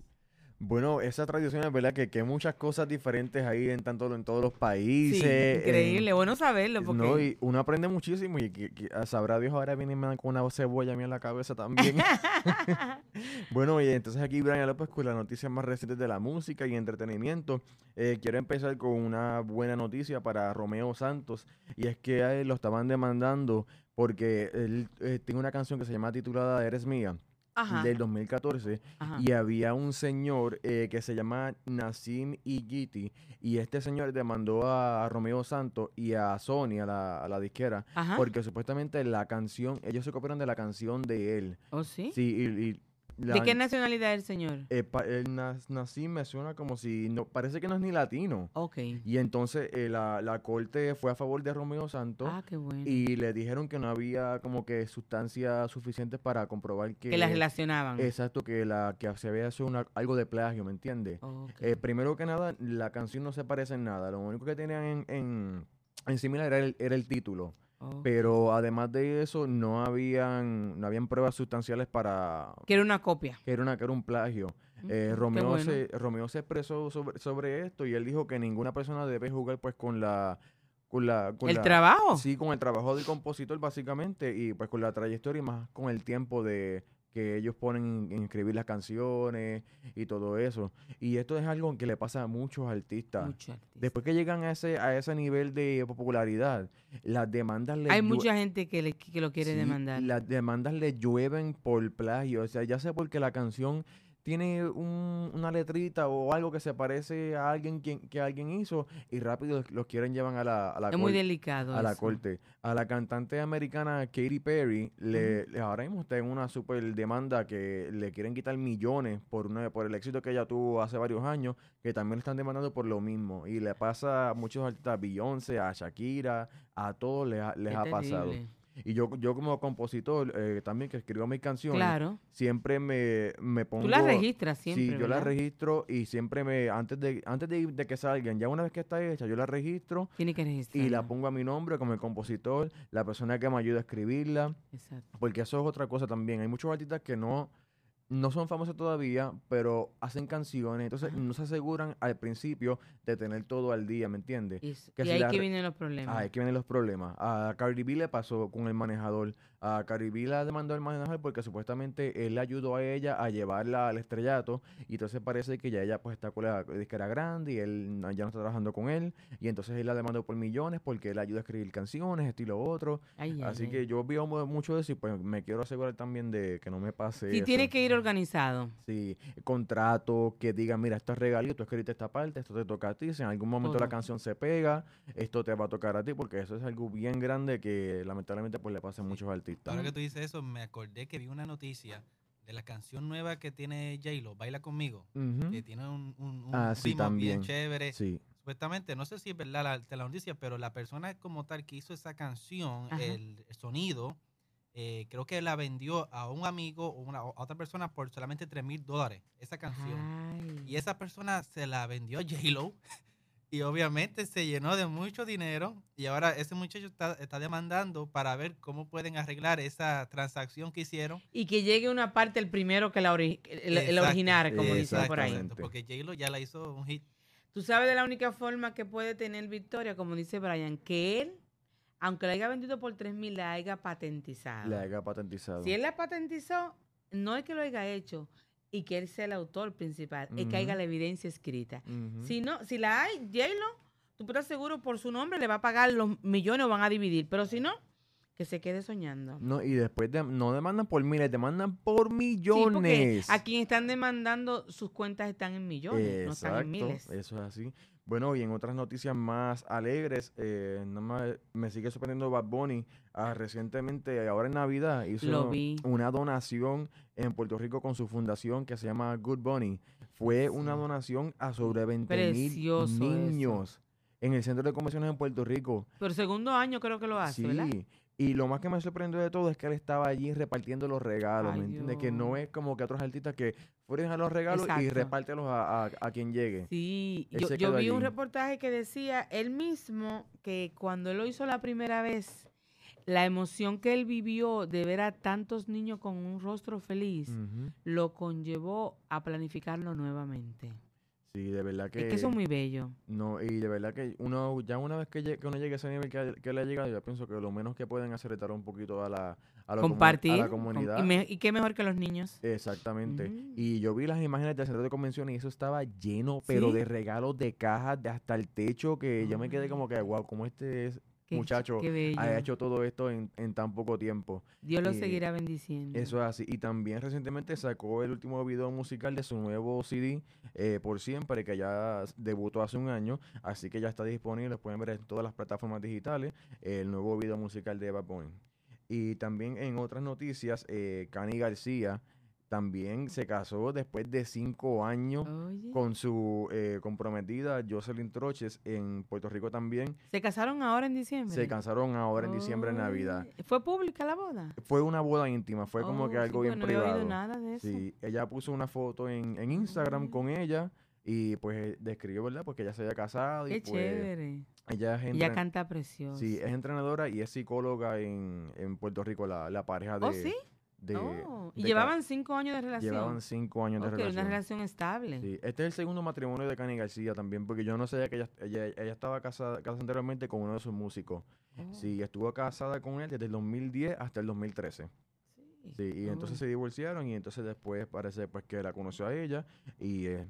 Bueno, esa tradición es verdad que, que hay muchas cosas diferentes ahí en tanto en todos los países. Sí, en- increíble, bueno saberlo porque No, y uno aprende muchísimo y que, que- a sabrá Dios ahora viene con una cebolla a mí en la cabeza también. bueno, y entonces aquí Brian López con las noticias más recientes de la música y entretenimiento. Eh, quiero empezar con una buena noticia para Romeo Santos y es que a él lo estaban demandando porque él eh, tiene una canción que se llama titulada Eres Mía Ajá, del 2014 ajá. y había un señor eh, que se llama Nassim Igiti y este señor demandó a, a Romeo Santos y a Sony, a la, a la disquera, Ajá. porque supuestamente la canción, ellos se copiaron de la canción de él. ¿Oh, sí? Sí, y, y ¿De qué nacionalidad es el señor? eh, pa- el Nas- Nassim me suena como si, no, parece que no es ni latino. Ok. Y entonces eh, la, la corte fue a favor de Romeo Santos Ah, qué bueno. y le dijeron que no había como que sustancias suficientes para comprobar que... que las relacionaban. Exacto, que la que se había hecho una, algo de plagio, ¿me entiendes? Ok. Eh, primero que nada, la canción no se parece en nada. Lo único que tenían en, en, en similar era el, era el título. Pero además de eso, no habían, no habían pruebas sustanciales para Que era una copia. que era, una, que era un plagio. Mm, Eh, Romeo, bueno. se, Romeo se expresó sobre, sobre esto y él dijo que ninguna persona debe jugar pues con la... Con la con ¿El la- trabajo? Sí, con el trabajo del compositor básicamente y pues con la trayectoria y más con el tiempo de que ellos ponen en escribir las canciones y todo eso. Y esto es algo que le pasa a muchos artistas. Después que llegan a ese, a ese nivel de popularidad, las demandas les Hay mucha gente que, le- que lo quiere Sí, demandar. Las demandas le llueven por plagio. O sea, ya sea porque la canción tiene un- una letrita o algo que se parece a alguien que alguien hizo y rápido los quieren llevar a la, a la es muy corte delicado. a la eso. corte. A la cantante americana Katy Perry, le, le- ahora mismo está en una super demanda que le quieren quitar millones por una, por el éxito que ella tuvo hace varios años, que también le están demandando por lo mismo. Y le pasa a muchos artistas, a Beyoncé, a Shakira, a todos les, ha- les ha pasado. Y yo, yo como compositor, eh, también que escribo mis canciones, Claro. siempre me, me pongo... Tú las registras siempre. Sí, yo la ¿verdad? registro y siempre me, antes de, antes de, de que salgan, ya una vez que está hecha, yo la registro Tiene que registrar. y la pongo a mi nombre como el compositor, la persona que me ayuda a escribirla, Exacto. porque eso es otra cosa también. Hay muchos artistas que no, no son famosos todavía, pero hacen canciones, entonces Ajá. no se aseguran al principio de tener todo al día, ¿me entiendes? Y, que y si ahí la que vienen los problemas. Ah, aquí vienen los problemas. A Cardi B le pasó con el manejador. A Cardi B la demandó el manejador porque supuestamente él le ayudó a ella a llevarla al estrellato. Y entonces parece que ya ella pues está con la disquera grande y él ya no está trabajando con él. Y entonces él la demandó por millones porque él ayuda a escribir canciones, estilo otro. Ay, Así ay. que yo veo mu- mucho de eso y pues me quiero asegurar también de que no me pase Sí, eso. tiene que ir organizado. Sí, contrato que diga, mira, esto es regalito, tú escribiste esta parte, esto te toca a ti, si en algún momento la canción se pega, esto te va a tocar a ti, porque eso es algo bien grande que lamentablemente pues le pasa a muchos artistas. Ahora que tú dices eso, me acordé que vi una noticia de la canción nueva que tiene J-Lo, Baila Conmigo, que tiene un, un, un Ah, sí, ritmo también. bien chévere. Sí, Supuestamente, no sé si es verdad la, de la noticia, pero la persona como tal que hizo esa canción, el sonido, eh, creo que la vendió a un amigo o una, a otra persona por solamente 3 mil dólares, esa canción. Ay. Y esa persona se la vendió a J-Lo. Y obviamente se llenó de mucho dinero. Y ahora ese muchacho está, está demandando para ver cómo pueden arreglar esa transacción que hicieron. Y que llegue una parte el primero que la ori- el, original, como dicen por ahí. Porque J-Lo ya la hizo un hit. Tú sabes de la única forma que puede tener Victoria, como dice Brian, que él, aunque la haya vendido por 3 mil, la haya patentizado. le haya patentizado. Si él la patentizó, no es que lo haya hecho y que él sea el autor principal, es que Ujú. haya la evidencia escrita. Si no, si la hay, J-Lo, tú estás seguro por su nombre le va a pagar los millones o van a dividir, pero si no, que se quede soñando. No, y después de- no demandan por miles, demandan por Sí, millones. a quien están demandando, sus cuentas están en millones, no están en miles. Eso es así. Bueno, y en otras noticias más alegres, eh, nada más me sigue sorprendiendo Bad Bunny. ah, recientemente, ahora en Navidad, hizo una donación en Puerto Rico con su fundación que se llama Good Bunny. Fue una donación a sobre 20 Precioso mil eso. niños en el Centro de Convenciones en Puerto Rico. Pero segundo año creo que lo hace, Sí. ¿verdad? Y lo más que me sorprendió de todo es que él estaba allí repartiendo los regalos, Ay, ¿me entiendes? Que no es como que otros artistas que fueron a los regalos y repártelos a, a- a quien llegue. Sí, Él yo, vi un reportaje que decía él mismo que cuando él lo hizo la primera vez, la emoción que él vivió de ver a tantos niños con un rostro feliz lo conllevó a planificarlo nuevamente. Sí, de verdad que... Es que eso es muy bello. No, y de verdad que uno, ya una vez que, lle- que uno llegue a ese nivel que, que le ha llegado, yo pienso que lo menos que pueden hacer es dar un poquito a la, a la, comu- Compartir. a la com- comunidad. y, me- y qué mejor que los niños. Exactamente. Mm. Y yo vi las imágenes del centro de convenciones y eso estaba lleno, pero ¿Sí? de regalos, de cajas, de hasta el techo, que yo me quedé como que, wow, como este es- Qué ch- muchacho qué bello. ha hecho todo esto en, en tan poco tiempo. Dios lo eh, seguirá bendiciendo. Eso es así. Y también recientemente sacó el último video musical de su nuevo CD, eh, Por Siempre, que ya debutó hace un año. Así que ya está disponible. Pueden ver en todas las plataformas digitales el nuevo video musical de Bad Bunny. Y también en otras noticias, eh, Cani García también se casó después de cinco años con su eh, comprometida Jocelyn Troches en Puerto Rico también. ¿Se casaron ahora en diciembre? Se casaron ahora en diciembre, en Navidad. ¿Fue pública la boda? Fue una boda íntima, fue como Oh, que sí, algo bien no había oído privado. nada de eso. Sí, ella puso una foto en, en Instagram con ella y pues eh, describió, ¿verdad? Porque ella se había casado y Qué pues chévere. ella es, Ella canta precioso. sí, es entrenadora y es psicóloga en, en Puerto Rico, la, la pareja de... ¿Oh, sí? De- Oh, y de llevaban cinco años de relación. Llevaban cinco años de relación. una relación estable. Sí, este es el segundo matrimonio de Cani García también, porque yo no sabía que ella, ella, ella estaba casada, casada anteriormente con uno de sus músicos. Oh, Sí, estuvo casada con él desde el 2010 hasta el 2013. sí. Sí, y entonces Oh. se divorciaron y entonces después parece pues que la conoció a ella y eh,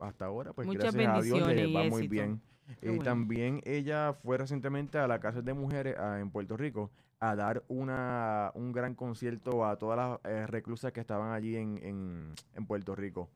hasta ahora pues Muchas gracias a Dios le va muy bien. Y bueno. también ella fue recientemente a la cárcel de mujeres ah, en Puerto Rico a dar una, un gran concierto a todas las eh, reclusas que estaban allí en, en, en Puerto Rico.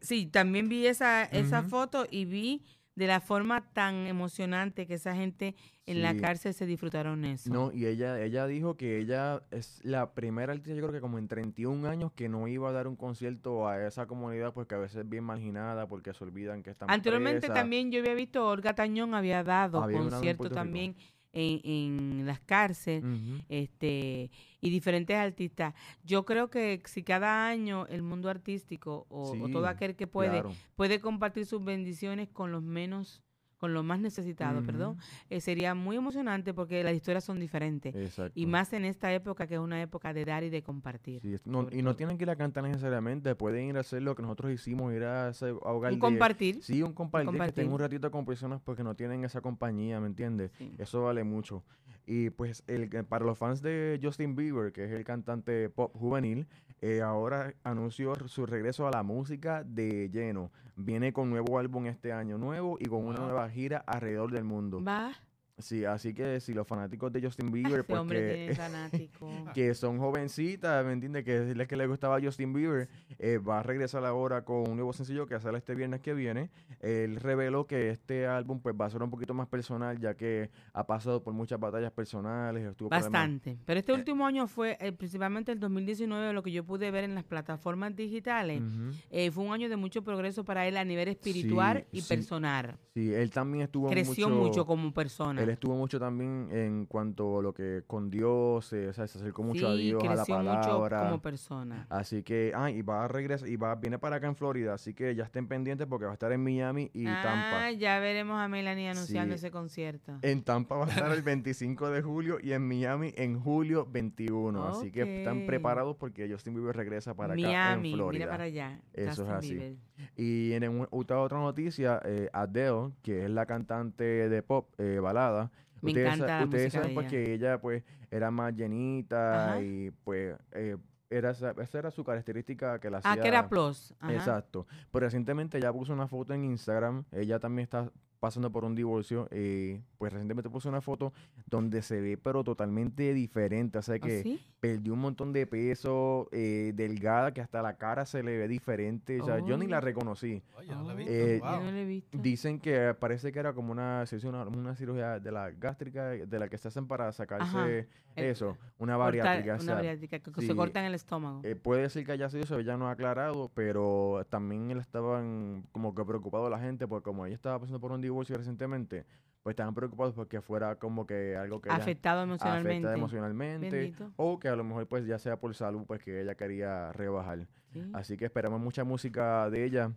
Sí, también vi esa, esa foto y vi de la forma tan emocionante que esa gente en la cárcel se disfrutaron eso. No, y ella, ella dijo que ella es la primera artista, yo creo que como en 31 años, que no iba a dar un concierto a esa comunidad porque a veces es bien marginada, porque se olvidan que están Anteriormente presas. también yo había visto Olga Tañón había dado Había Puerto Rico. En, en las cárceles este y diferentes artistas. Yo creo que si cada año el mundo artístico o, o todo aquel que puede Claro. puede compartir sus bendiciones con los menos con los más necesitados, perdón, eh, sería muy emocionante porque las historias son diferentes. Exacto. Y más en esta época que es una época de dar y de compartir. Sí, no- y no tienen que ir a cantar necesariamente, pueden ir a hacer lo que nosotros hicimos, ir a, hacer, a hogar Un compartir. Sí, un compartir, que estén un ratito con personas porque no tienen esa compañía, ¿me entiendes? Sí. Eso vale mucho. Y pues el, para los fans de Justin Bieber, que es el cantante pop juvenil, eh, ahora anunció su regreso a la música de lleno. Viene con nuevo álbum este año nuevo y con una nueva gira alrededor del mundo. Va, Sí, así que si los fanáticos de Justin Bieber, pues que- son jovencitas, ¿me entiendes? Que es la que le gustaba a Justin Bieber, eh, va a regresar ahora con un nuevo sencillo que sale este viernes que viene. Él reveló que este álbum pues va a ser un poquito más personal, ya que ha pasado por muchas batallas personales, estuvo problemas- Bastante. Pero este último año fue, eh, principalmente el 2019, lo que yo pude ver en las plataformas digitales, eh, fue un año de mucho progreso para él a nivel espiritual Sí, y sí. personal. Sí, él también estuvo Creció mucho, como persona. Él estuvo mucho también en cuanto a lo que con Dios, eh, o sea, se acercó mucho a Dios, a la creció mucho palabra. como persona. Así que, ah, y va a regresar, y va, viene para acá en Florida, así que ya estén pendientes porque va a estar en Miami y Tampa. Ah, ya veremos a Melanie anunciando Sí. ese concierto. En Tampa va a estar el 25 de julio y en Miami en julio 21. Así que están preparados porque Justin Bieber regresa para acá en Florida. mira para allá. Eso es así. Bieber. Y en un- otra, otra noticia, eh, Adele, que es la cantante de pop, eh, balada. Me ustedes, encanta la ustedes saben pues, ella. que ella pues era más llenita Ajá. y pues eh, era, esa, esa era su característica que la hacía... Ah, que era plus. Ajá. Exacto. Pero recientemente ella puso una foto en Instagram. Ella también está pasando por un divorcio. Y pues recientemente puso una foto donde se ve, pero totalmente diferente. O sea ¿Oh, que sí? perdió un montón de peso, eh, delgada, que hasta la cara se le ve diferente. O sea, yo ni la Oh. reconocí. Oye, no lo he Oh, visto. Eh, Yo wow. no lo he visto. Dicen que parece que era como una, una, una cirugía de la gástrica, de la que se hacen para sacarse El- eso, una Cortar- bariátrica. Una bariátrica, que se sí, cortan el estómago. eh, puede ser que haya sido eso, ella no ha aclarado, pero también él estaban como que preocupados la gente, porque como ella estaba pasando por un divorcio recientemente, pues estaban preocupados porque fuera como que algo que Afectado emocionalmente. afecta emocionalmente, Bendito. o que a lo mejor pues ya sea por salud, pues que ella quería rebajar. Sí. Así que esperamos mucha música de ella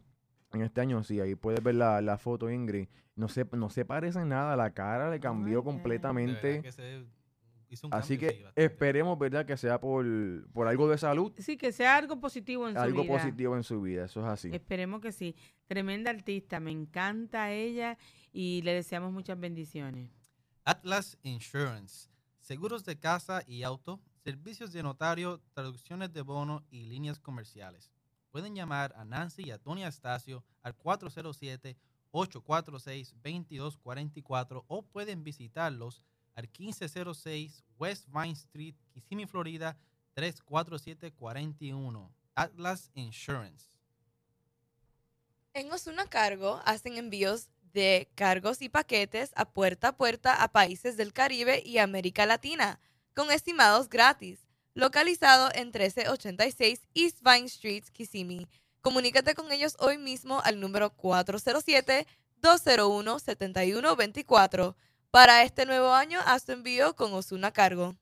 en este año, sí, ahí puedes ver la, la foto, Ingrid. No se, no se parece en nada, la cara le cambió completamente. Hizo un Así cambio, que esperemos, ¿verdad? Que sea por, por algo de salud, Sí, que sea algo positivo en su algo vida. positivo en su vida. Eso es así. Esperemos que sí. Tremenda artista, me encanta ella y le deseamos muchas bendiciones. Atlas Insurance. Seguros de casa y auto, servicios de notario, traducciones de bono y líneas comerciales. Pueden llamar a Nancy y a Tony Astacio al 407-846-2244 o pueden visitarlos al 1506 West Vine Street, Kissimmee, Florida 34741. Atlas Insurance. En Osuna Cargo hacen envíos de cargos y paquetes a puerta a puerta a países del Caribe y América Latina, con estimados gratis. Localizado en 1386 East Vine Street, Kissimmee. Comunícate con ellos hoy mismo al número 407-201-7124. Para este nuevo año, haz tu envío con Osuna Cargo.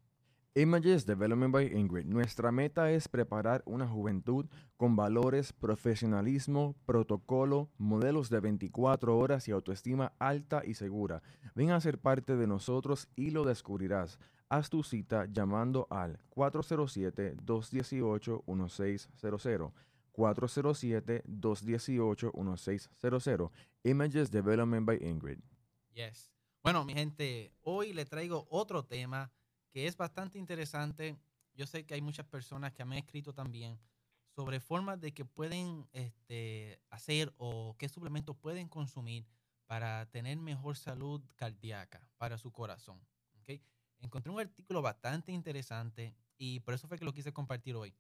Images Development by Ingrid. Nuestra meta es preparar una juventud con valores, profesionalismo, protocolo, modelos de 24 horas y autoestima alta y segura. Ven a ser parte de nosotros y lo descubrirás. Haz tu cita llamando al 407-218-1600. 407-218-1600. Images Development by Ingrid. Yes. Bueno, mi gente, hoy le traigo otro tema que es bastante interesante. Yo sé que hay muchas personas que me han escrito también sobre formas de que pueden este, hacer o qué suplementos pueden consumir para tener mejor salud cardíaca para su corazón. ¿ok? Encontré un artículo bastante interesante y por eso fue que lo quise compartir hoy.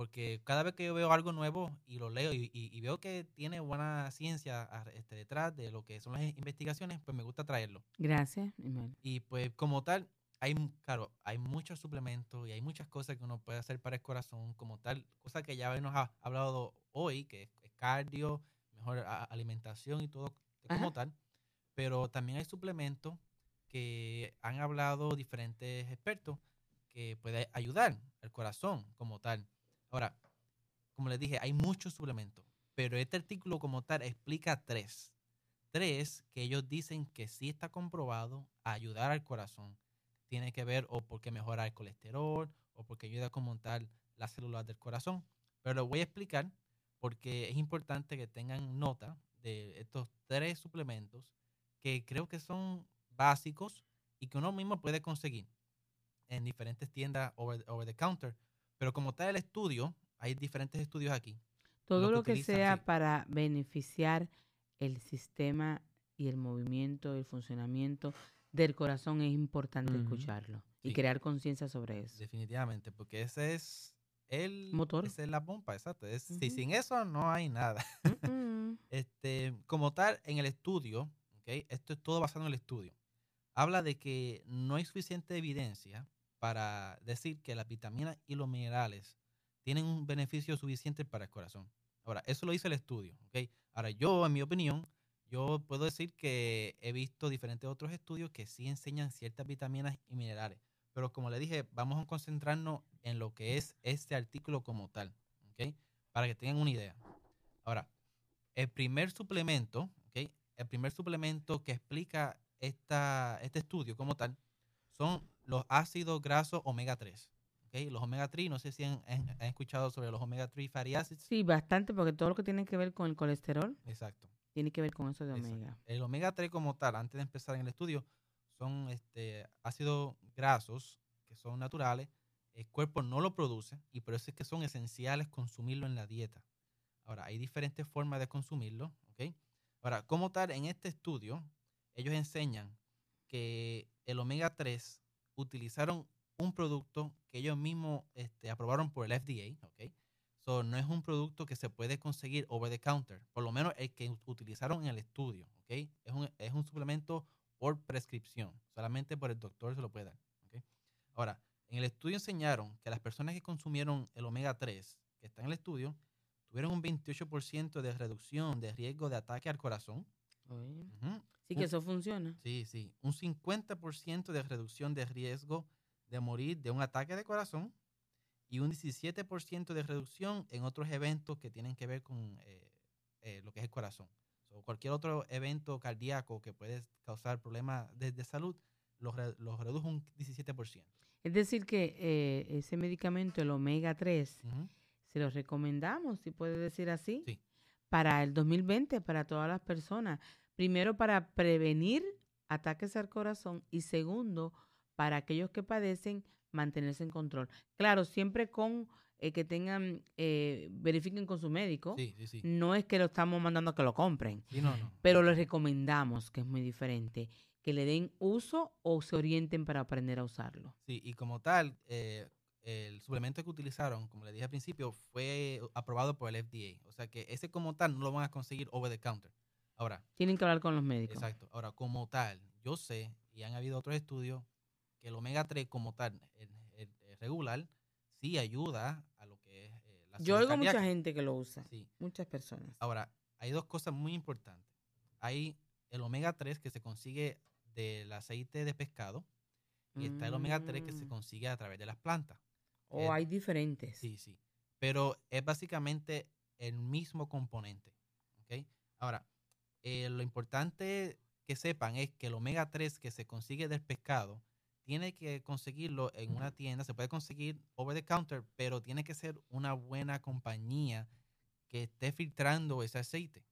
Porque cada vez que yo veo algo nuevo y lo leo y, y- y veo que tiene buena ciencia este, detrás de lo que son las investigaciones, pues me gusta traerlo. Gracias. Y pues como tal, hay, claro, hay muchos suplementos y hay muchas cosas que uno puede hacer para el corazón, como tal, cosas que ya nos ha hablado hoy, que es, cardio, mejor alimentación y todo como Ajá. tal. Pero también hay suplementos que han hablado diferentes expertos que puede ayudar al corazón como tal. Ahora, como les dije, hay muchos suplementos, pero este artículo como tal explica tres. Tres que ellos dicen que sí está comprobado a ayudar al corazón. Tiene que ver o porque mejora el colesterol o porque ayuda como tal las células del corazón. Pero lo voy a explicar porque es importante que tengan nota de estos tres suplementos que creo que son básicos y que uno mismo puede conseguir en diferentes tiendas over, over the counter. Pero como tal el estudio, hay diferentes estudios aquí. Todo lo que sea sí. para beneficiar el sistema y el movimiento, el funcionamiento del corazón es importante escucharlo y Sí. crear conciencia sobre eso. Definitivamente, porque ese es el Motor. Esa es la pompa, exacto. Es, Si sin eso no hay nada. Este, como tal, en el estudio, esto es todo basado en el estudio, habla de que no hay suficiente evidencia para decir que las vitaminas y los minerales tienen un beneficio suficiente para el corazón. Ahora, eso lo dice el estudio. Ahora, yo, en mi opinión, yo puedo decir que he visto diferentes otros estudios que sí enseñan ciertas vitaminas y minerales. Pero como le dije, vamos a concentrarnos en lo que es este artículo como tal. Para que tengan una idea. Ahora, el primer suplemento. El primer suplemento que explica esta, este estudio como tal son los ácidos grasos omega 3. ¿ok? Los omega 3, no sé si han, han- han escuchado sobre los omega 3 fatty acids. Sí, bastante, porque todo lo que tiene que ver con el colesterol Exacto. tiene que ver con eso de Exacto. omega. El omega 3 como tal, antes de empezar en el estudio, son este, ácidos grasos que son naturales. El cuerpo no lo produce y por eso es que son esenciales consumirlo en la dieta. Ahora, hay diferentes formas de consumirlo. ¿ok? Ahora, como tal, en este estudio, ellos enseñan que el omega 3 utilizaron un producto que ellos mismos este, aprobaron por el FDA. ¿ok? So, no es un producto que se puede conseguir over the counter, por lo menos el que ut- utilizaron en el estudio, ¿ok? Es un, es un suplemento por prescripción, solamente por el doctor se lo puede dar, ¿ok? Ahora, en el estudio enseñaron que las personas que consumieron el omega 3, que está en el estudio, tuvieron un 28% de reducción de riesgo de ataque al corazón. Sí, que eso funciona. Sí, sí. Un 50% de reducción de riesgo de morir de un ataque de corazón y un 17% de reducción en otros eventos que tienen que ver con eh, eh, lo que es el corazón. So, cualquier otro evento cardíaco que puede causar problemas de, de salud, los, re- los redujo un 17%. Es decir, que eh, ese medicamento, el omega 3, Ujú. se lo recomendamos, si puede decir así, Sí. para el 2020, para todas las personas. Primero, para prevenir ataques al corazón y segundo, para aquellos que padecen, mantenerse en control. Claro, siempre con eh, que tengan, eh, verifiquen con su médico. Sí, sí, sí. No es que lo estamos mandando a que lo compren, no, no. pero les recomendamos, que es muy diferente, que le den uso o se orienten para aprender a usarlo. Sí, y como tal, eh, el suplemento que utilizaron, como le dije al principio, fue aprobado por el FDA. O sea que ese como tal no lo van a conseguir over the counter. Ahora, Tienen que hablar con los médicos. exacto. Ahora, como tal, yo sé, y han habido otros estudios, que el omega 3 como tal, el, el- el regular, sí ayuda a lo que es eh, la Yo oigo mucha gente que lo usa, Sí. muchas personas. Ahora, hay dos cosas muy importantes. Hay el omega 3 que se consigue del aceite de pescado y está el omega 3 que se Mm. consigue a través de las plantas. O Eh, hay diferentes. Sí, sí. Pero es básicamente el mismo componente. ¿ok? Ahora, eh, lo importante que sepan es que el omega 3 que se consigue del pescado tiene que conseguirlo en una tienda, se puede conseguir over the counter, pero tiene que ser una buena compañía que esté filtrando ese aceite.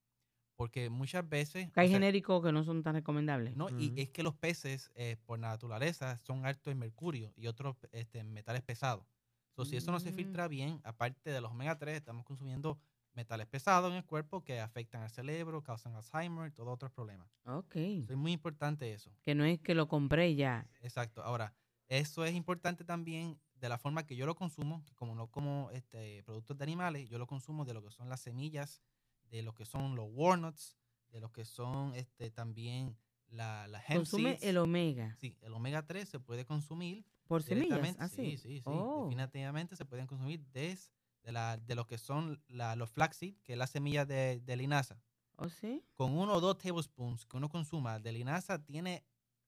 Porque muchas veces... Que hay o sea, genéricos que no son tan recomendables. no, y es que los peces, eh, por naturaleza, son altos en mercurio y otros este, metales pesados. Entonces, si eso no se Mm. filtra bien, aparte de los omega 3, estamos consumiendo metales pesados en el cuerpo que afectan al cerebro, causan Alzheimer, todos otros problemas. Ok. Entonces, es muy importante eso. Que no es que lo compré y ya. Exacto. Ahora, eso es importante también de la forma que yo lo consumo, que como no como este, productos de animales, yo lo consumo de lo que son las semillas, de lo que son los walnuts, de lo que son este, también la, la hemp Consume seeds. el omega. Sí, el omega 3 se puede consumir Por semillas, así. Sí, sí, sí. Oh. Definitivamente se pueden consumir desde de, la, de lo que son la- los flaxseed, que es la semilla de, de linaza. ¿O sí? Con uno o dos tablespoons que uno consuma de linaza, tiene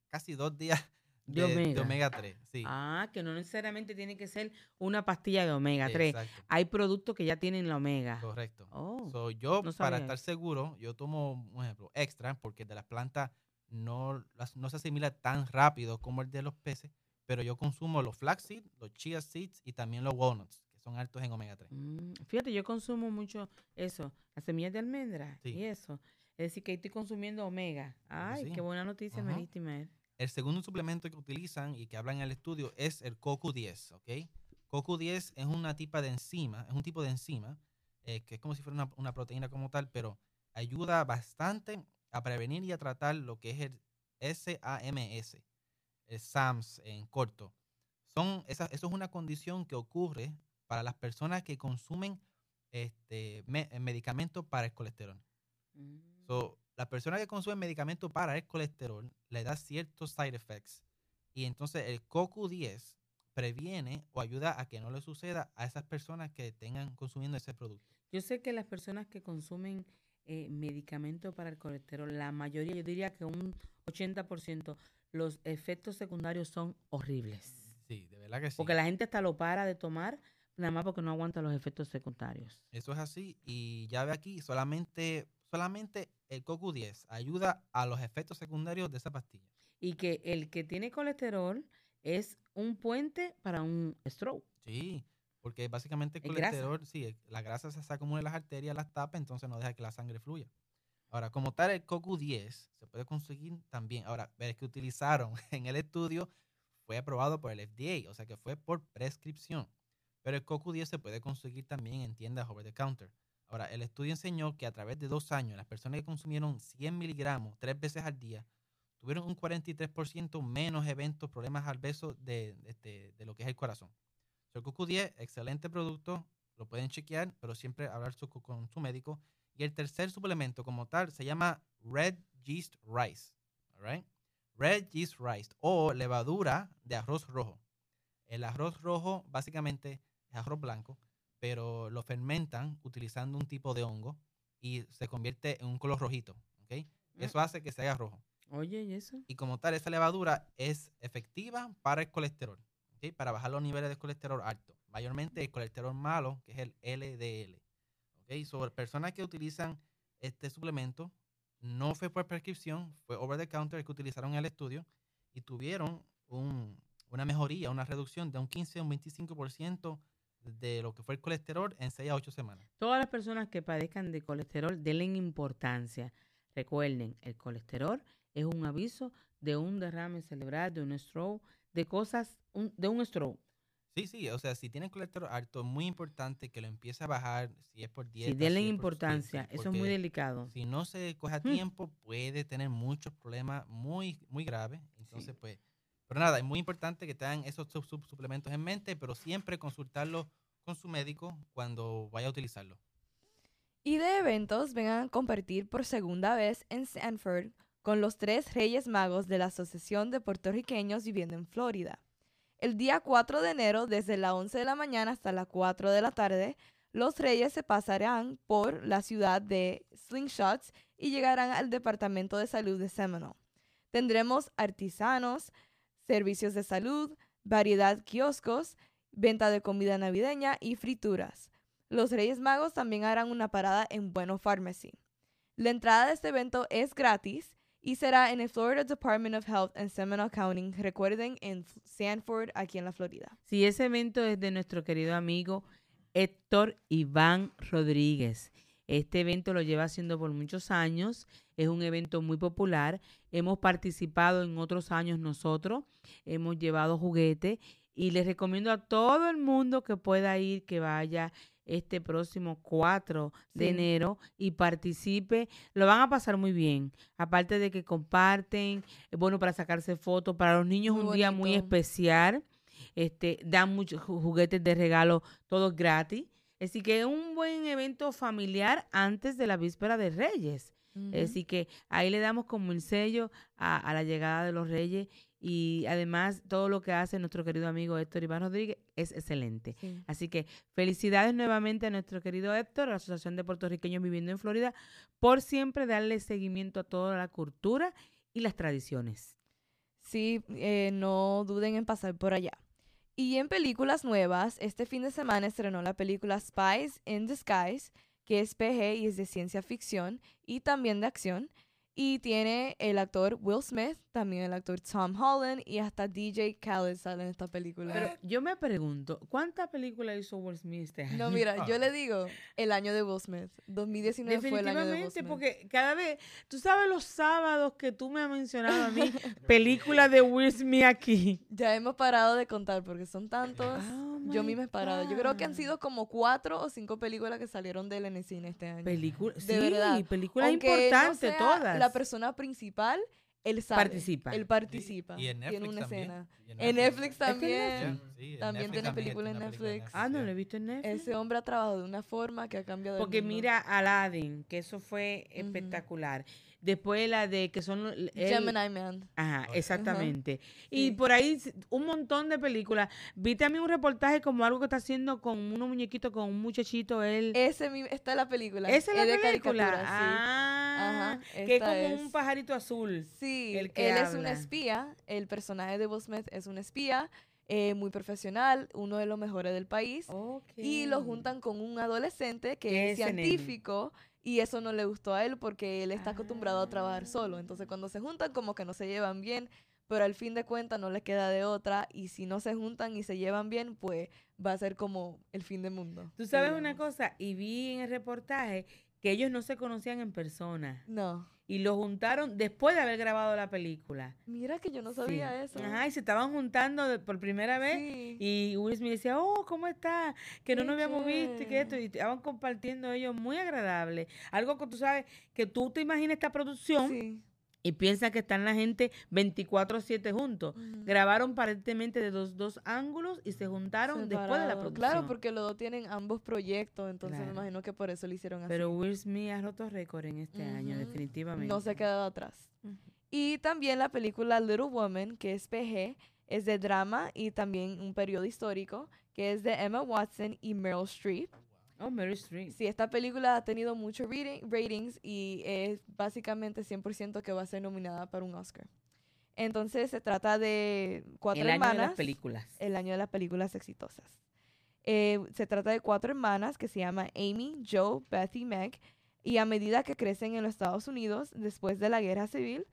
casi dos días De de, de omega. omega 3. Sí. Ah, que no necesariamente tiene que ser una pastilla de omega 3. Exacto, Hay productos que ya tienen la omega. correcto. Oh. So, yo, no para estar seguro, yo tomo, un ejemplo, extra, porque de las plantas no, no se asimila tan rápido como el de los peces, pero yo consumo los flaxseed, los chia seeds y también los walnuts, son altos en omega 3. Mm, Fíjate, yo consumo mucho eso, las semillas de almendra Sí. y eso. Es decir, que estoy consumiendo omega. Ay, sí. qué buena noticia me diste, Imael. El segundo suplemento que utilizan y que hablan en el estudio es el CoQ10, ¿ok? CoQ10 es una tipa de enzima, es un tipo de enzima eh, que es como si fuera una, una proteína como tal, pero ayuda bastante a prevenir y a tratar lo que es el SAMS, el SAMS en corto. Son, esa, eso es una condición que ocurre para las personas que consumen este, me- medicamentos para el colesterol. Mm. So, la persona que consume medicamento para el colesterol le da ciertos side effects. Y entonces el CoQ10 previene o ayuda a que no le suceda a esas personas que tengan consumiendo ese producto. Yo sé que las personas que consumen eh, medicamentos para el colesterol, la mayoría, yo diría que un 80%, los efectos secundarios son horribles. Sí, de verdad que sí. Porque la gente hasta lo para de tomar nada más porque no aguanta los efectos secundarios. Eso es así. Y ya ve aquí, solamente, solamente el CoQ10 ayuda a los efectos secundarios de esa pastilla. Y que el que tiene colesterol es un puente para un stroke. Sí, porque básicamente el grasa. colesterol, sí, el- la grasa se acumula en las arterias, las tapa, entonces no deja que la sangre fluya. Ahora, como tal, el CoQ10 se puede conseguir también. Ahora, el que utilizaron en el estudio fue aprobado por el FDA, o sea que fue por prescripción. Pero el CoQ10 se puede conseguir también en tiendas over the counter. Ahora, el estudio enseñó que a través de dos años, las personas que consumieron 100 miligramos tres veces al día tuvieron un 43% menos eventos, problemas adversos de, de, este- de lo que es el corazón. So, el CoQ10, excelente producto, lo pueden chequear, pero siempre hablar su- con su médico. Y el tercer suplemento como tal se llama Red Yeast Rice. all right? Red Yeast Rice o levadura de arroz rojo. El arroz rojo básicamente es arroz blanco, pero lo fermentan utilizando un tipo de hongo y se convierte en un color rojito. ¿ok? Eso hace que se haga rojo. Oye, ¿y eso? Y como tal, esa levadura es efectiva para el colesterol, ¿ok? para bajar los niveles de colesterol alto. Mayormente el colesterol malo, que es el LDL. ¿ok? Sobre personas que utilizan este suplemento, no fue por prescripción, fue over the counter que utilizaron en el estudio. y tuvieron un- una mejoría, una reducción de un 15 a un 25% de lo que fue el colesterol en 6 a 8 semanas. Todas las personas que padezcan de colesterol, denle importancia. Recuerden, el colesterol es un aviso de un derrame cerebral, de un stroke, de cosas, un- de un stroke. Sí, sí, o sea, si tienen colesterol alto, es muy importante que lo empiece a bajar, si es por dieta. Si denle si es por- sí, importancia, sí, eso es muy delicado. Si no se coge a Mm. tiempo, puede tener muchos problemas muy, muy graves. Entonces, pues, pero nada, es muy importante que tengan esos sub- sub- suplementos en mente, pero siempre consultarlo con su médico cuando vaya a utilizarlo. Y de eventos vengan a compartir por segunda vez en Sanford con los tres Reyes Magos de la Asociación de Puertorriqueños viviendo en Florida. El día 4 de enero, desde las 11 de la mañana hasta las 4 de la tarde, los Reyes se pasarán por la ciudad de Slingshots y llegarán al Departamento de Salud de Seminole. Tendremos artesanos, servicios de salud, variedad kioscos, venta de comida navideña y frituras. Los Reyes Magos también harán una parada en Bueno Pharmacy. La entrada de este evento es gratis y será en el Florida Department of Health en Seminole County, recuerden, en Sanford, aquí en la Florida. Si ese evento es de nuestro querido amigo Héctor Iván Rodríguez. Este evento lo lleva haciendo por muchos años. Es un evento muy popular. Hemos participado en otros años nosotros. Hemos llevado juguetes. Y les recomiendo a todo el mundo que pueda ir, que vaya este próximo 4 de Sí. enero y participe. Lo van a pasar muy bien. Aparte de que comparten, bueno para sacarse fotos. Para los niños Muy un día muy especial. Este, dan muchos ju- juguetes de regalo, todos gratis. Así que es un buen evento familiar antes de la víspera de Reyes. Así que ahí le damos como el sello a, a la llegada de los Reyes y además todo lo que hace nuestro querido amigo Héctor Iván Rodríguez es excelente. Sí. Así que felicidades nuevamente a nuestro querido Héctor, a la Asociación de Puertorriqueños Viviendo en Florida, por siempre darle seguimiento a toda la cultura y las tradiciones. Sí, eh, no duden en pasar por allá. Y en películas nuevas, este fin de semana estrenó la película Spies in Disguise, que es PG y es de ciencia ficción y también de acción. Y tiene el actor Will Smith, también el actor Tom Holland y hasta DJ Khaled sale en esta película. Pero yo me pregunto, ¿cuántas películas hizo Will Smith este año? no, mira, yo Ah. le digo el año de Will Smith. 2019 fue el año de Will Definitivamente, Smith. porque cada vez, tú sabes los sábados que tú me has mencionado a mí, película de Will Smith aquí. Ya hemos parado de contar porque son tantos. Oh yo misma he parado. Yo creo que han sido como cuatro o cinco películas que salieron de él en el cine este año. Película, De sí, verdad. películas Aunque él no importantes sea todas. La persona principal, él sabe. Participa. Él participa. Y en Tiene Netflix una también. escena. En Netflix ¿Es que también. Netflix? Ya, sí, en También Netflix tiene película en tiene una película Netflix. ah, no lo he visto en Netflix. Ese hombre ha trabajado de una forma que ha cambiado el Porque mundo. mira Aladdin, que eso fue espectacular. Después la de que son... él- Gemini Man. Ajá, exactamente. Y Sí. por ahí un montón de películas. Vi también un reportaje como algo que está haciendo con unos muñequitos, con un muchachito, él... Ese mi- esta es la película. Esa es la de película. sí. Ah, Ajá, que es como es. un pajarito azul. Sí, el que él es un espía. El personaje de Will Smith es un espía eh, muy profesional, uno de los mejores del país. Y lo juntan con un adolescente que es nene. Y eso no le gustó a él porque él está acostumbrado a trabajar solo. Entonces cuando se juntan como que no se llevan bien, pero al fin de cuentas no les queda de otra y si no se juntan y se llevan bien, pues va a ser como el fin del mundo. Tú sabes una cosa, y vi en el reportaje que ellos no se conocían en persona No. Y lo juntaron después de haber grabado la película. Mira que yo no Sí. sabía eso. Ajá, y se estaban juntando de- por primera vez. Sí. Y Will Smith decía, oh, ¿cómo está? Que no nos habíamos visto y que esto. Y estaban compartiendo ellos muy agradable. Algo que tú sabes, que tú te imaginas esta producción Sí. Y piensas que están la gente 24-7 juntos. Grabaron aparentemente de dos, dos ángulos y se juntaron después de la producción. Claro, porque los dos tienen ambos proyectos, entonces me imagino que por eso lo hicieron así. Pero Will Smith ha roto récord en este año, definitivamente. no se ha quedado atrás. Y también la película Little Woman, que es PG, es de drama y también un periodo histórico, que es de Emma Watson y Meryl Streep. Oh, Mary Streep. Sí, esta película ha tenido muchos rating- ratings y es básicamente 100% que va a ser nominada para un Oscar. Entonces se trata de cuatro El año hermanas. de las películas. el año de las películas exitosas. Eh, se trata de cuatro hermanas que se llaman Amy, Joe, Beth y Meg. Y a medida que crecen en los Estados Unidos, después de la guerra civil,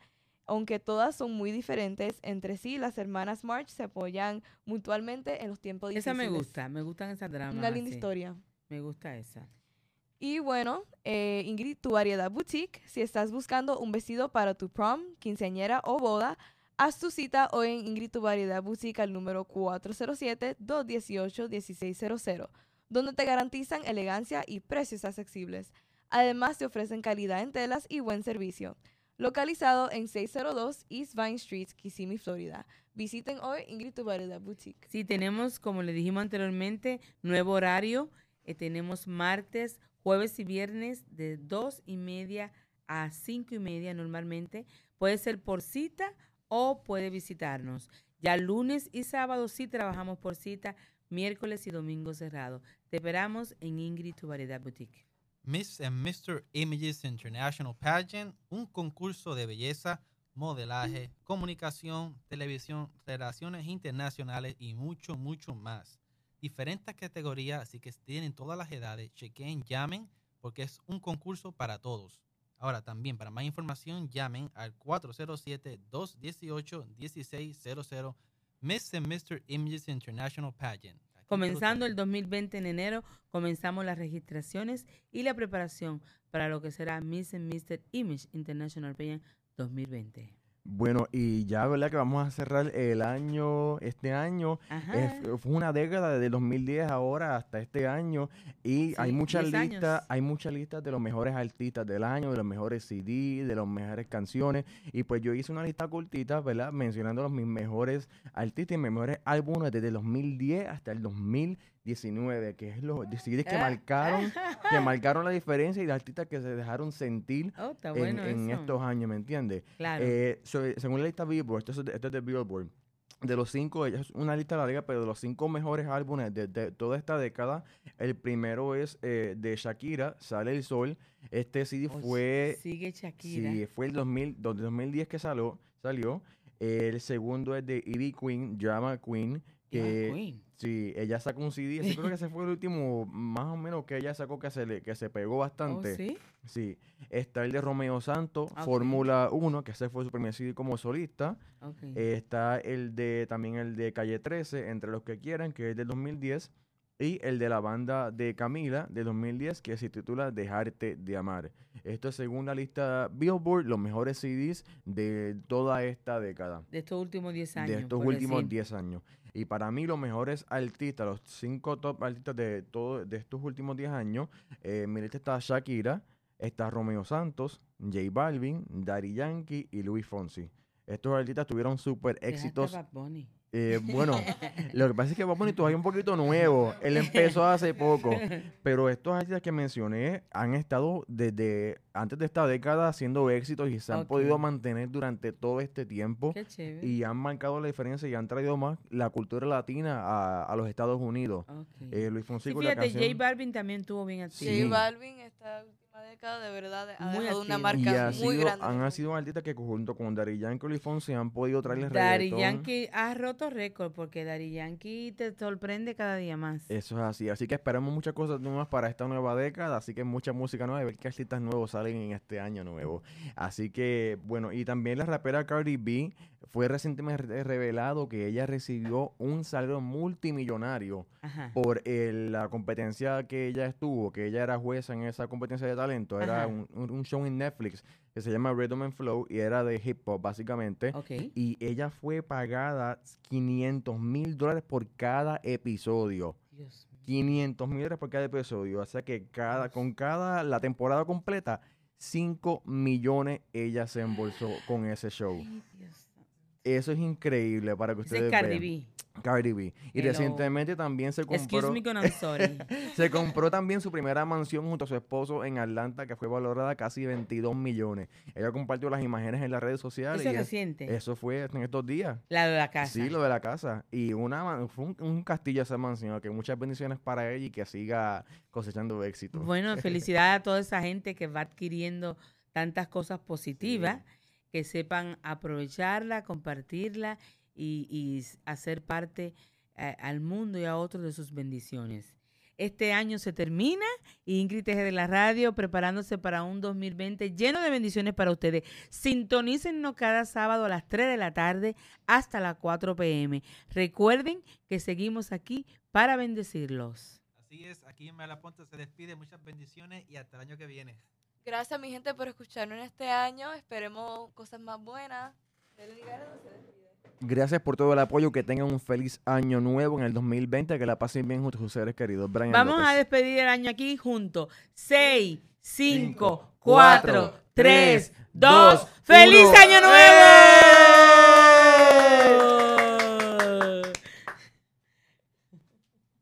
Aunque todas son muy diferentes entre sí, las hermanas March se apoyan mutuamente en los tiempos Esa difíciles. me gusta, me gustan esas dramas. Una linda así. historia. Me gusta esa. Y bueno, eh, Ingrid, tu variedad boutique. Si estás buscando un vestido para tu prom, quinceañera o boda, haz tu cita hoy en Ingrid, tu variedad boutique al número 407-218-1600, donde te garantizan elegancia y precios accesibles. Además, te ofrecen calidad en telas y buen servicio. Localizado en 602 East Vine Street, Kissimmee, Florida. Visiten hoy Ingrid, tu variedad boutique. Sí, tenemos, como le dijimos anteriormente, nuevo horario. Eh, tenemos martes, jueves y viernes de dos y media a cinco y media normalmente. Puede ser por cita o puede visitarnos. Ya lunes y sábado sí trabajamos por cita, miércoles y domingo cerrado. Te esperamos en Ingrid, tu variedad boutique. Miss and Mr. Images International Pageant, un concurso de belleza, modelaje, comunicación, televisión, relaciones internacionales y mucho, mucho más. Diferentes categorías, así que tienen todas las edades. Chequen, llamen, porque es un concurso para todos. Ahora también, para más información, llamen al 407-218-1600 Miss and Mr. Images International Pageant. Aquí Comenzando el 2020 en enero, comenzamos las registraciones y la preparación para lo que será Miss and Mr. Image International Pageant 2020. Bueno, y ya, ¿verdad? Que vamos a cerrar el año, este año. F- fue una década desde el 2010 ahora hasta este año y hay muchas 10 años. listas, hay muchas listas de los mejores artistas del año, de los mejores CD, de las mejores canciones y pues yo hice una lista cortita, ¿verdad? Mencionando los mis mejores artistas y mis mejores álbumes desde el 2010 hasta el 2019, que es los que Ah. marcaron, que marcaron la diferencia y de artistas que se dejaron sentir Oh, en, bueno en eso. estos años, ¿me entiendes? Claro. Eh, so- según la lista Billboard, esto es, de, esto es de Billboard, de los cinco, es una lista larga, pero de los cinco mejores álbumes de, de toda esta década, el primero es eh, de Shakira, Sale el Sol. Este CD Oh, fue, Sigue Shakira. sí, fue el 2000, do- 2010 que salió. salió. el segundo es de Ivy Queen, Drama Queen, que Queen. sí, ella sacó un CD, creo que ese fue el último, más o menos, que ella sacó que se, le, que se pegó Oh, bastante. sí. Sí, está el de Romeo Santos, Ok. Fórmula 1, que ese fue su primer CD como solista. Eh, está el de también el de Calle 13, Entre los que quieran, que es del 2010. Y el de la banda de Camila, de 2010, que se titula Dejarte de Amar. Esto es según la lista Billboard, los mejores CDs de toda esta década. de estos últimos 10 años. De estos últimos decir. 10 años. Y para mí los mejores artistas, los cinco top artistas de todo, de estos últimos 10 años, eh, mi lista está Shakira, está Romeo Santos, J Balvin, Daddy Yankee y Luis Fonsi. Estos artistas tuvieron súper éxitos. Bad Bunny. Eh, bueno, lo que pasa es que Bad Bunny todavía es un poquito nuevo. Él empezó hace poco. Pero estos artistas que mencioné han estado desde antes de esta década haciendo éxitos y se han podido mantener durante todo este tiempo Qué chévere. y han marcado la diferencia y han traído más la cultura latina a, a los Estados Unidos. Ok. Eh, Luis Sí, Fonsi la fíjate, J canción- Balvin también tuvo bien activo. Sí. J Balvin última década de verdad ha Muy dejado una marca y ha muy sido- grande. han sido artistas que junto con Daddy Yankee y Luis Fonsi han podido traerles Daddy reggaetón. Yankee ha roto récord porque Daddy Yankee te sorprende cada día más. Eso es así. Así que esperamos muchas cosas nuevas para esta nueva década. Así que mucha música nueva y ver qué artistas nuevos salen en este año nuevo. Así que, bueno, y también la rapera Cardi B fue recientemente re- revelado que ella recibió un salario multimillonario Ajá. por el- la competencia que ella estuvo, que ella era jueza en esa competencia de talento. Era un, show en Netflix que se llama Rhythm and Flow y era de hip hop, básicamente. Y ella fue pagada 500 mil dólares por cada episodio. Dios mío. 500 mil dólares por cada episodio. O sea que cada, con cada, la temporada completa, 5 millones ella se embolsó con ese show. Ay, Dios. Eso es increíble para que ustedes es Cardi vean. B. Cardi B. Y Hello. recientemente también se compró, Excuse me, con I'm sorry. se compró también su primera mansión junto a su esposo en Atlanta, que fue valorada casi 22 millones. Ella compartió las imágenes en las redes sociales. Eso y es es- reciente. eso fue en estos días. La de la casa. Sí, lo de la casa. Y una fue un, un castillo esa mansión. Que muchas bendiciones para ella y que siga cosechando éxito. Bueno, felicidades a toda esa gente que va adquiriendo tantas cosas positivas, que sepan aprovecharla, compartirla y, hacer parte eh, al mundo y a otros de sus bendiciones. Este año se termina y Ingrid Teje de la radio preparándose para un 2020 lleno de bendiciones para ustedes. Sintonícennos cada sábado a las 3 de la tarde hasta las 4 pm. Recuerden que seguimos aquí para bendecirlos. Así es, aquí en Malaponte se despide. Muchas bendiciones y hasta el año que viene. Gracias, mi gente, por escucharnos en este año. Esperemos cosas más buenas. Gracias por todo el apoyo. Que tengan un feliz año nuevo en el 2020. Que la pasen bien junto a sus seres queridos. Brian Vamos a despedir el año aquí juntos. 6, 5, Cinco, 4, cuatro, 3, tres, 2. dos, ¡Feliz uno. año nuevo!